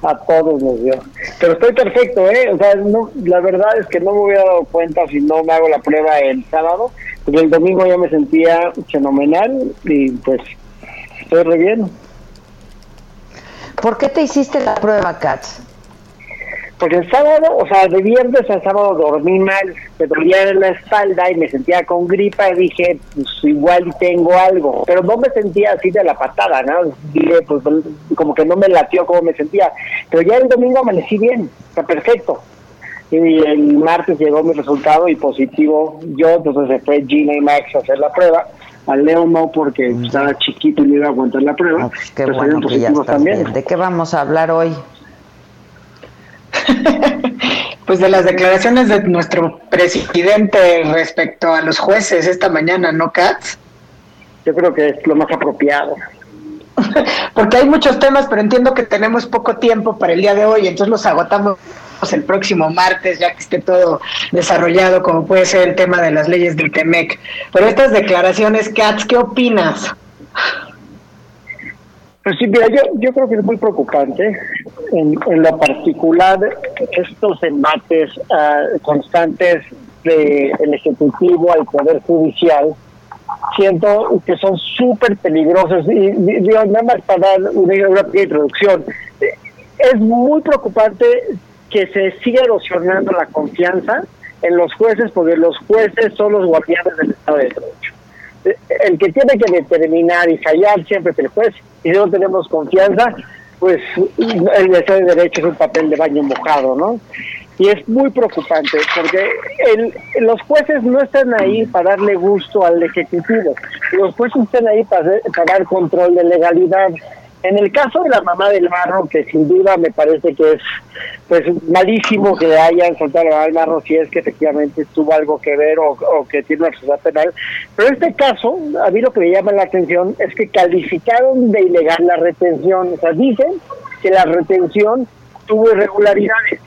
a todos nos dio. Pero estoy perfecto, ¿eh? O sea, no, la verdad es que no me hubiera dado cuenta si no me hago la prueba el sábado, porque el domingo ya me sentía fenomenal y pues estoy re bien. ¿Por qué te hiciste la prueba, Katz? Porque el sábado, o sea, de viernes a sábado dormí mal, me dolía en la espalda y me sentía con gripa y dije, pues igual tengo algo, pero no me sentía así de la patada, ¿no? Dije, pues como que no me latió como me sentía, pero ya el domingo amanecí bien, está perfecto. Y el martes llegó mi resultado y positivo yo, entonces se fue Gina y Max a hacer la prueba. Al Leo no porque estaba chiquito y no iba a aguantar la prueba, Qué pero bueno salieron que ya positivos estás también. bien. ¿De qué vamos a hablar hoy? (laughs) Pues de las declaraciones de nuestro presidente respecto a los jueces esta mañana, ¿no, Katz? Yo creo que es lo más apropiado. (laughs) Porque hay muchos temas, pero entiendo que tenemos poco tiempo para el día de hoy, entonces los agotamos el próximo martes, ya que esté todo desarrollado, como puede ser el tema de las leyes del TEMEC. Pero estas declaraciones, Katz, ¿qué opinas? Pues sí, mira, yo, yo creo que es muy preocupante en, en lo particular estos embates ah, constantes del Ejecutivo al Poder Judicial. Siento que son súper peligrosos y di- digo, nada más para dar una, una pequeña introducción. Es muy preocupante que se siga erosionando la confianza en los jueces porque los jueces son los guardianes del Estado de Derecho el que tiene que determinar y fallar siempre es el juez, y si no tenemos confianza, pues el Derecho es un papel de baño mojado, ¿no? Y es muy preocupante, porque el- los jueces no están ahí para darle gusto al Ejecutivo, los jueces están ahí para dar control de legalidad. En el caso de la mamá del Marro, que sin duda me parece que es pues malísimo que hayan soltado a la mamá del Marro si es que efectivamente tuvo algo que ver o, o que tiene una responsabilidad penal. Pero en este caso, a mí lo que me llama la atención es que calificaron de ilegal la retención. O sea, dicen que la retención tuvo irregularidades.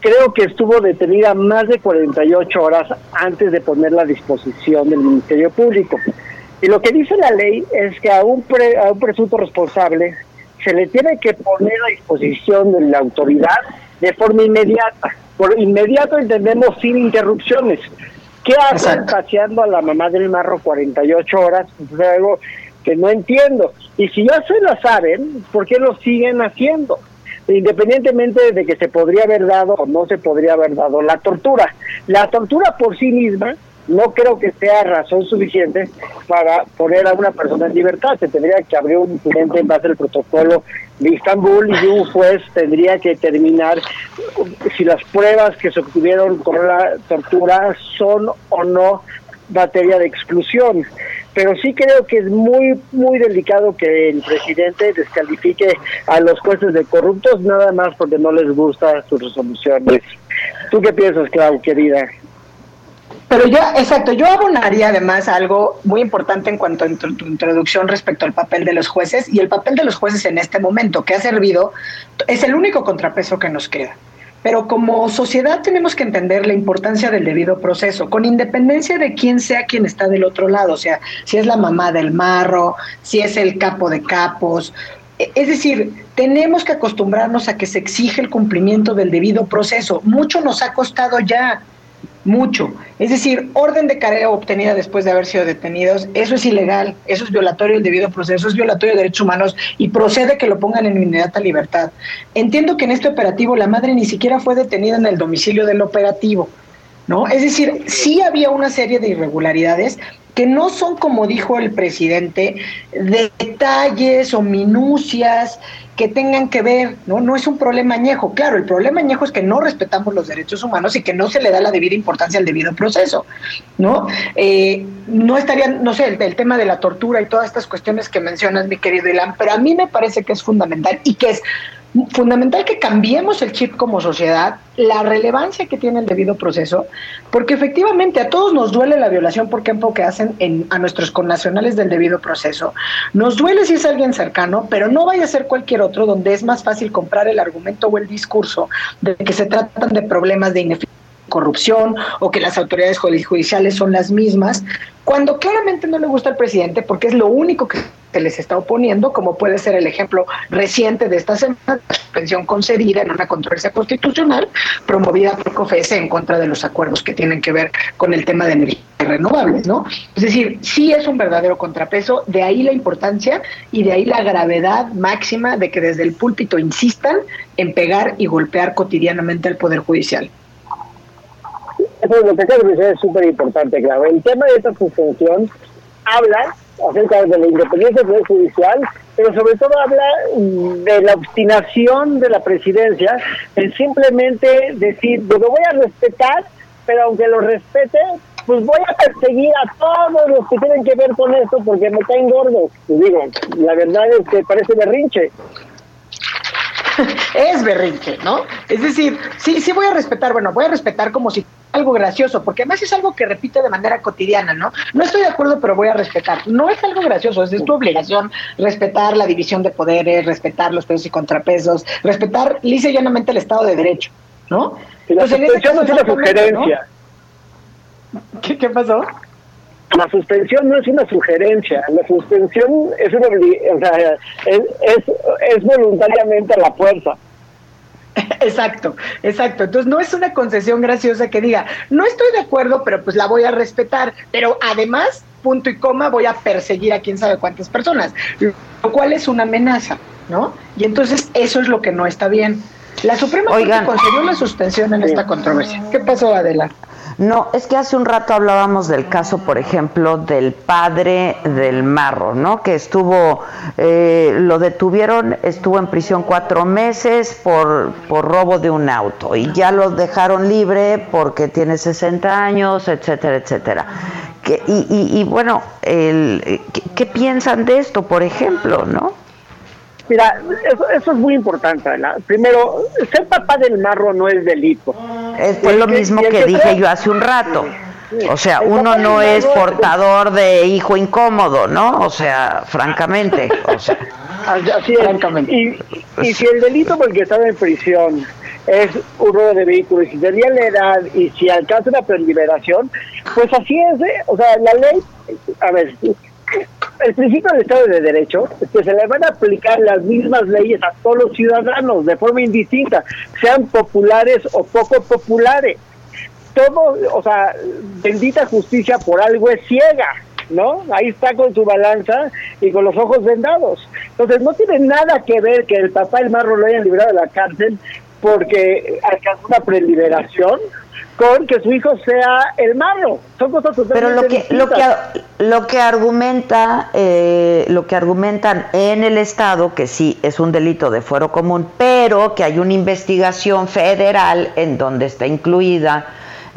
Creo que estuvo detenida más de 48 horas antes de ponerla a disposición del Ministerio Público. Y lo que dice la ley es que a un, pre- a un presunto responsable se le tiene que poner a disposición de la autoridad de forma inmediata. Por inmediato entendemos sin interrupciones. ¿Qué hacen paseando a la mamá del marro 48 horas? Es algo que no entiendo. Y si ya se la saben, ¿por qué lo siguen haciendo? independientemente de que se podría haber dado o no se podría haber dado la tortura. La tortura por sí misma no creo que sea razón suficiente para poner a una persona en libertad. Se tendría que abrir un incidente en base al protocolo de Istambul y un juez tendría que determinar si las pruebas que se obtuvieron con la tortura son o no materia de exclusión. Pero sí creo que es muy, muy delicado que el presidente descalifique a los jueces de corruptos nada más porque no les gusta sus resoluciones. ¿Tú qué piensas, Clau, querida? Pero yo, exacto, yo abonaría además algo muy importante en cuanto a tu, tu introducción respecto al papel de los jueces y el papel de los jueces en este momento, que ha servido, es el único contrapeso que nos queda. Pero como sociedad tenemos que entender la importancia del debido proceso, con independencia de quién sea quien está del otro lado, o sea, si es la mamá del marro, si es el capo de capos. E- Es decir, tenemos que acostumbrarnos a que se exige el cumplimiento del debido proceso. Mucho nos ha costado ya, mucho. Es decir, orden de careo obtenida después de haber sido detenidos, eso es ilegal, eso es violatorio del debido proceso, es violatorio de derechos humanos y procede que lo pongan en inmediata libertad. Entiendo que en este operativo la madre ni siquiera fue detenida en el domicilio del operativo, ¿no? Es decir, sí había una serie de irregularidades que no son, como dijo el presidente, detalles o minucias que tengan que ver, ¿no? No es un problema añejo. Claro, el problema añejo es que no respetamos los derechos humanos y que no se le da la debida importancia al debido proceso, ¿no? Eh, no estaría, no sé, el, el tema de la tortura y todas estas cuestiones que mencionas, mi querido Ilan, pero a mí me parece que es fundamental y que es fundamental que cambiemos el chip como sociedad, la relevancia que tiene el debido proceso, porque efectivamente a todos nos duele la violación, por ejemplo, que hacen en, a nuestros connacionales del debido proceso. Nos duele si es alguien cercano, pero no vaya a ser cualquier otro donde es más fácil comprar el argumento o el discurso de que se tratan de problemas de ineficiencia corrupción o que las autoridades judi- judiciales son las mismas, cuando claramente no le gusta al presidente porque es lo único que se les está oponiendo, como puede ser el ejemplo reciente de esta semana, la suspensión concedida en una controversia constitucional promovida por COFES en contra de los acuerdos que tienen que ver con el tema de energías renovables, ¿no? Es decir, sí es un verdadero contrapeso, de ahí la importancia y de ahí la gravedad máxima de que desde el púlpito insistan en pegar y golpear cotidianamente al Poder Judicial. Eso es lo que de decir es súper importante, claro. El tema de esta suspensión habla acerca de la independencia del Poder Judicial, pero sobre todo habla mm, de la obstinación de la presidencia en simplemente decir, lo voy a respetar, pero aunque lo respete, pues voy a perseguir a todos los que tienen que ver con esto porque me caen gordos. Y digo, la verdad es que parece berrinche. (laughs) es berrinche, ¿no? Es decir, sí, sí voy a respetar, bueno, voy a respetar como si algo gracioso, porque además es algo que repite de manera cotidiana, ¿no? No estoy de acuerdo, pero voy a respetar. No es algo gracioso, es, es tu obligación respetar la división de poderes, respetar los pesos y contrapesos, respetar lisa y llanamente el Estado de Derecho, ¿no? La Entonces, suspensión no es una sugerencia. ¿no? ¿Qué, ¿Qué pasó? La suspensión no es una sugerencia, la suspensión es una o sea, es, es, es voluntariamente a la fuerza. (laughs) Exacto, exacto. Entonces no es una concesión graciosa que diga, no estoy de acuerdo, pero pues la voy a respetar, pero además, punto y coma, voy a perseguir a quién sabe cuántas personas, lo cual es una amenaza, ¿no? Y entonces eso es lo que no está bien. La Suprema Oigan. Corte concedió la suspensión en esta controversia. ¿Qué pasó, Adela? No, es que hace un rato hablábamos del caso, por ejemplo, del padre del marro, ¿no? Que estuvo, eh, lo detuvieron, estuvo en prisión cuatro meses por, por robo de un auto y ya lo dejaron libre porque tiene 60 años, etcétera, etcétera. Y bueno, el, ¿qué, qué piensan de esto, por ejemplo, no? Mira, eso, eso es muy importante. ¿verdad? Primero, ser papá del marro no es delito. Es fue lo que- mismo que que dije yo hace un rato. O sea, El uno no es portador de hijo incómodo, ¿no? O sea, francamente, o sea, Así es. Y, y si el delito por el que estaba en prisión es un robo de vehículos, y si tenía la edad y si alcanza una preliberación, pues así es. ¿eh? O sea, la ley, a ver, el principio del Estado de Derecho es que se le van a aplicar las mismas leyes a todos los ciudadanos de forma indistinta, sean populares o poco populares. Todo, o sea, bendita justicia por algo es ciega. ¿no? Ahí está con su balanza y con los ojos vendados. Entonces no tiene nada que ver que el papá del marro lo hayan librado de la cárcel porque alcanzó una preliberación con que su hijo sea el marro. Son cosas Pero totalmente lo que lo que lo que argumenta eh, lo que argumentan en el estado que sí es un delito de fuero común, pero que hay una investigación federal en donde está incluida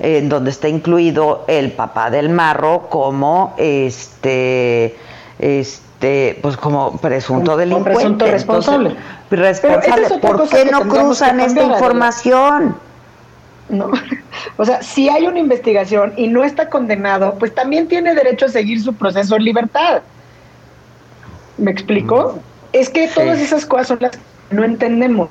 en donde está incluido el papá del marro como este este pues como presunto Como delincuente, presunto responsable. Entonces, Pero responsable. es ¿Por qué no cruzan esta información? No. O sea, si hay una investigación y no está condenado, pues también tiene derecho a seguir su proceso en libertad. ¿Me explico? Es que todas esas cosas son las que no entendemos.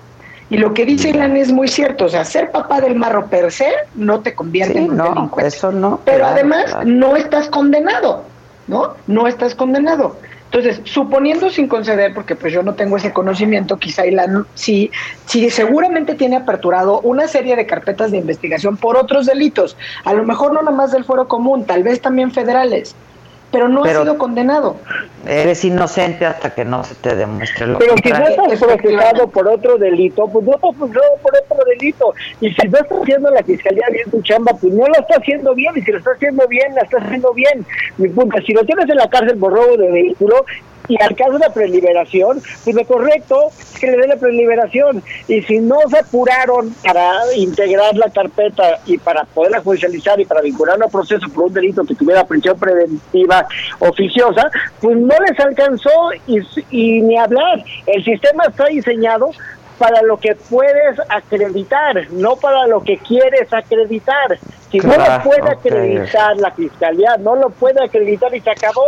Y lo que dice Ilan es muy cierto, o sea, ser papá del marro per se no te convierte Sí, en un no, delincuente. eso no. Pero claro, además claro. no estás condenado, ¿no? No estás condenado. Entonces, suponiendo sin conceder, porque pues yo no tengo ese conocimiento, quizá Ilan sí, sí seguramente tiene aperturado una serie de carpetas de investigación por otros delitos, a lo mejor no nomás del fuero común, tal vez también federales, pero no Pero- ha sido condenado. Eres inocente hasta que no se te demuestre lo Pero si no contrario. estás procesado por otro delito, pues no estás procesado por otro delito. Y si no está haciendo la fiscalía bien su chamba, pues no la está haciendo bien. Y si lo está haciendo bien, la está haciendo bien. Mi punto, si lo tienes en la cárcel por robo de vehículo y alcanza una preliberación, pues lo correcto es que le dé la preliberación. Y si no se apuraron para integrar la carpeta y para poderla judicializar y para vincularla a proceso por un delito que tuviera prisión preventiva oficiosa, pues no les alcanzó y, y ni hablar. El sistema está diseñado para lo que puedes acreditar, no para lo que quieres acreditar. Si no lo puede acreditar la fiscalía, no lo puede acreditar y se acabó.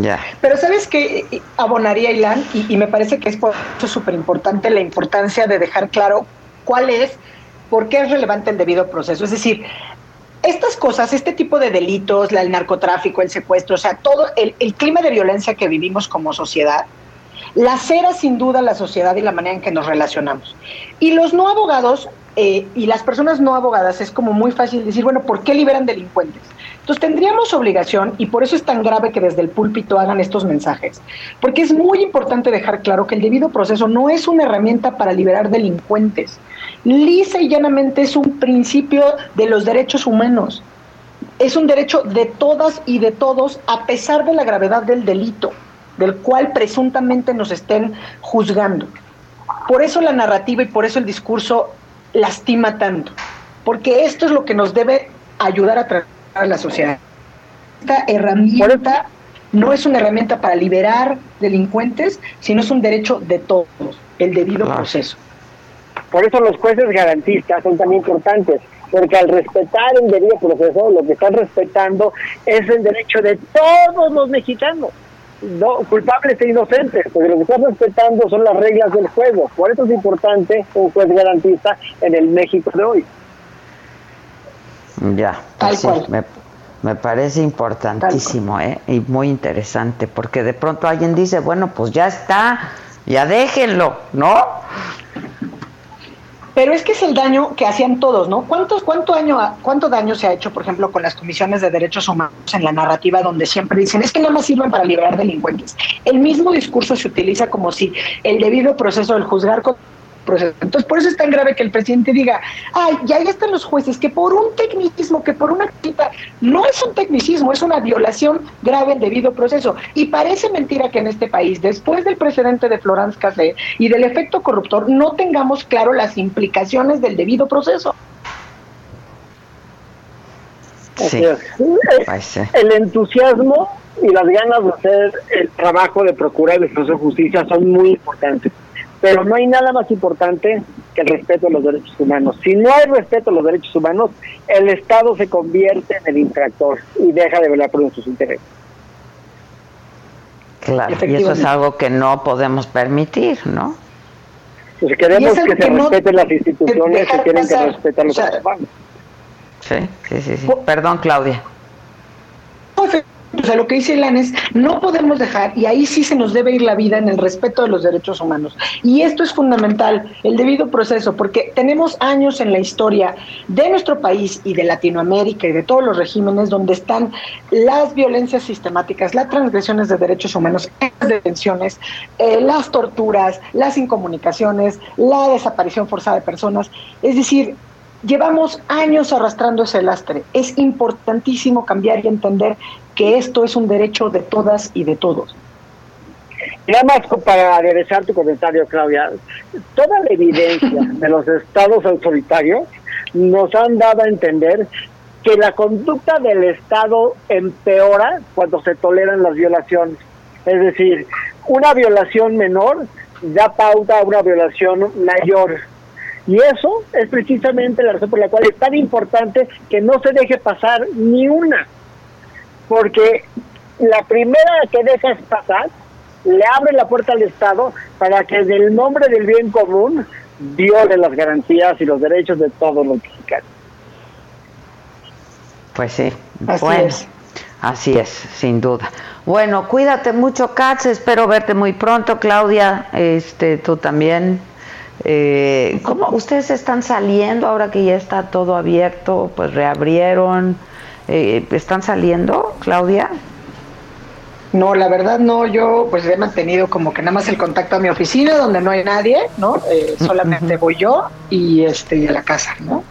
Ya. Pero sabes que abonaría Ilan, y, y me parece que es por eso súper importante la importancia de dejar claro cuál es, por qué es relevante el debido proceso. Es decir, estas cosas, este tipo de delitos, el narcotráfico, el secuestro, o sea, todo el, el clima de violencia que vivimos como sociedad, lacera sin duda la sociedad y la manera en que nos relacionamos. Y los no abogados eh, y las personas no abogadas es como muy fácil decir, bueno, ¿por qué liberan delincuentes? Entonces tendríamos obligación, y por eso es tan grave que desde el púlpito hagan estos mensajes, porque es muy importante dejar claro que el debido proceso no es una herramienta para liberar delincuentes. Lisa y llanamente es un principio de los derechos humanos. Es un derecho de todas y de todos, a pesar de la gravedad del delito, del cual presuntamente nos estén juzgando. Por eso la narrativa y por eso el discurso lastima tanto, porque esto es lo que nos debe ayudar a tratar a la sociedad. Esta herramienta no es una herramienta para liberar delincuentes, sino es un derecho de todos, el debido proceso. Por eso los jueces garantistas son tan importantes, porque al respetar el debido proceso, lo que están respetando es el derecho de todos los mexicanos, no culpables e inocentes, porque lo que están respetando son las reglas del juego. Por eso es importante un juez garantista en el México de hoy. Ya, pues me, me parece importantísimo ¿eh? y muy interesante, porque de pronto alguien dice, bueno, pues ya está, ya déjenlo, ¿no? Pero es que es el daño que hacían todos, ¿no? ¿Cuántos, cuánto, ¿Cuánto daño se ha hecho, por ejemplo, con las comisiones de derechos humanos en la narrativa donde siempre dicen, es que nada más sirven para liberar delincuentes? El mismo discurso se utiliza como si el debido proceso del juzgar con proceso. Entonces, por eso es tan grave que el presidente diga, ay, ya ahí están los jueces, que por un tecnicismo, que por una cita, no es un tecnicismo, es una violación grave del debido proceso. Y parece mentira que en este país, después del precedente de Florence Cassé y del efecto corruptor, no tengamos claro las implicaciones del debido proceso. Es. El entusiasmo y las ganas de hacer el trabajo de procurar el proceso de justicia son muy importantes. Pero no hay nada más importante que el respeto a los derechos humanos. Si no hay respeto a los derechos humanos, el Estado se convierte en el infractor y deja de velar por sus intereses. Claro, y eso es algo que no podemos permitir, ¿no? Pues queremos Y que se que no- respeten las instituciones que quieren que pasar. respeten los O sea, derechos humanos. Sí, sí, sí. sí. Perdón, Claudia. O sea, lo que dice Ilan es, no podemos dejar, y ahí sí se nos debe ir la vida en el respeto de los derechos humanos. Y esto es fundamental, el debido proceso, porque tenemos años en la historia de nuestro país y de Latinoamérica y de todos los regímenes donde están las violencias sistemáticas, las transgresiones de derechos humanos, las detenciones, eh, las torturas, las incomunicaciones, la desaparición forzada de personas. Es decir, Llevamos años arrastrando ese lastre. Es importantísimo cambiar y entender que esto es un derecho de todas y de todos. Nada más para aderezar tu comentario, Claudia, toda la evidencia (laughs) de los estados autoritarios nos han dado a entender que la conducta del Estado empeora cuando se toleran las violaciones. Es decir, una violación menor da pauta a una violación mayor. Y eso es precisamente la razón por la cual es tan importante que no se deje pasar ni una. Porque la primera que dejas pasar le abre la puerta al Estado para que en el nombre del bien común viole las garantías y los derechos de todos los mexicanos. Pues sí, Así bueno, es. así es, sin duda. Bueno, cuídate mucho, Katz, espero verte muy pronto, Claudia, este, tú también. Eh, ¿Cómo ustedes están saliendo ahora que ya está todo abierto? Pues reabrieron. Eh, ¿Están saliendo, Claudia? No, la verdad no, yo pues he mantenido como que nada más el contacto a mi oficina donde no hay nadie, ¿no? Eh, solamente voy yo y este y a la casa, ¿no?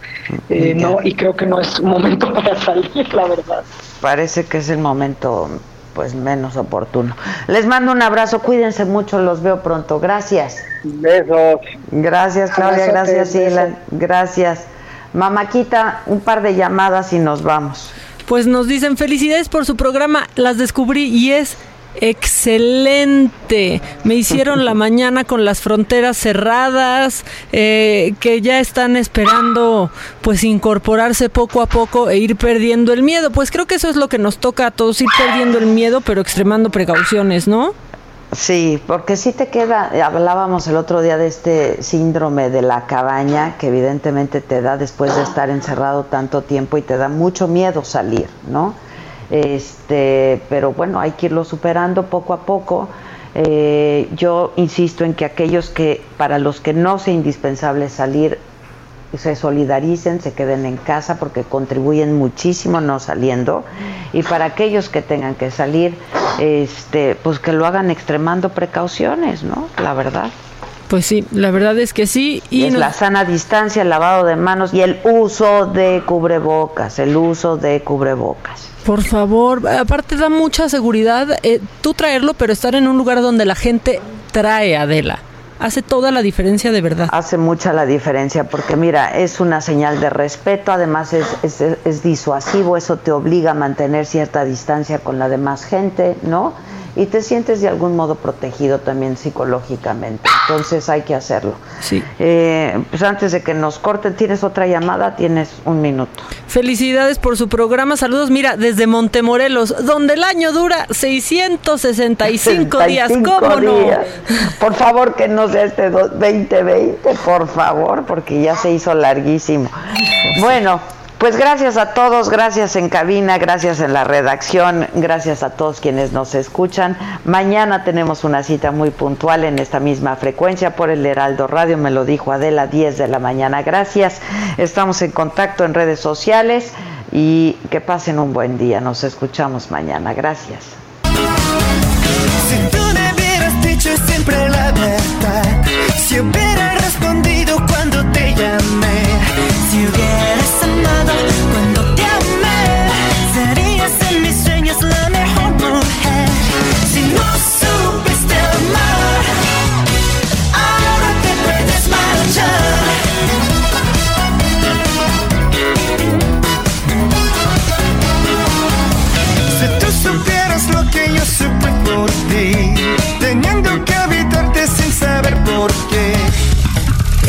Eh, no, y creo que no es momento (laughs) para salir, la verdad. Parece que es el momento pues menos oportuno. Les mando un abrazo, cuídense mucho, los veo pronto. Gracias. Besos. Gracias, Claudia, gracias. Ilan. Gracias. Mamáquita, un par de llamadas y nos vamos. Pues nos dicen felicidades por su programa, las descubrí y es excelente. Me hicieron la (laughs) mañana con las fronteras cerradas, eh, que ya están esperando pues incorporarse poco a poco e ir perdiendo el miedo. Pues creo que eso es lo que nos toca a todos, ir perdiendo el miedo pero extremando precauciones, ¿no? Sí, porque sí te queda, hablábamos el otro día de este síndrome de la cabaña que evidentemente te da después de estar encerrado tanto tiempo y te da mucho miedo salir, ¿no? Este, pero bueno, hay que irlo superando poco a poco. Eh, yo insisto en que aquellos que, para los que no sea indispensable salir, se solidaricen, se queden en casa porque contribuyen muchísimo no saliendo y para aquellos que tengan que salir, este, pues que lo hagan extremando precauciones, ¿no? La verdad. Pues sí, la verdad es que sí. Y es nos- la sana distancia, el lavado de manos y el uso de cubrebocas, el uso de cubrebocas. Por favor, aparte da mucha seguridad eh, tú traerlo, pero estar en un lugar donde la gente trae Adela. Hace toda la diferencia de verdad. Hace mucha la diferencia porque mira, es una señal de respeto, además es, es, es disuasivo, eso te obliga a mantener cierta distancia con la demás gente, ¿no? Y te sientes de algún modo protegido también psicológicamente. Entonces hay que hacerlo. Sí. Eh, pues antes de que nos corten, ¿tienes otra llamada? Tienes un minuto. Felicidades por su programa. Saludos, mira, desde Montemorelos, donde el año dura 665 días. 65 ¿Cómo no? días. Por favor, que no sea este do- 2020, por favor, porque ya se hizo larguísimo. Bueno, pues gracias a todos, gracias en cabina, gracias en la redacción, gracias a todos quienes nos escuchan. Mañana tenemos una cita muy puntual en esta misma frecuencia por el Heraldo Radio, me lo dijo Adela, 10 de la mañana. Gracias, estamos en contacto en redes sociales y que pasen un buen día. Nos escuchamos mañana. Gracias. Si tú dicho siempre la verdad,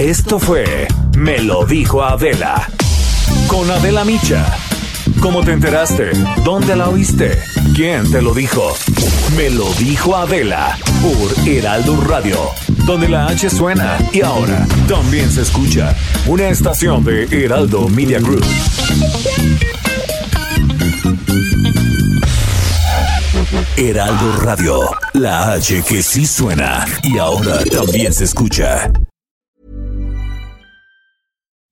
Esto fue Me lo dijo Adela. Con Adela Micha. ¿Cómo te enteraste? ¿Dónde la oíste? ¿Quién te lo dijo? Me lo dijo Adela por Heraldo Radio, donde la H suena y ahora también se escucha. Una estación de Heraldo Media Group. Heraldo Radio, la H que sí suena y ahora también se escucha.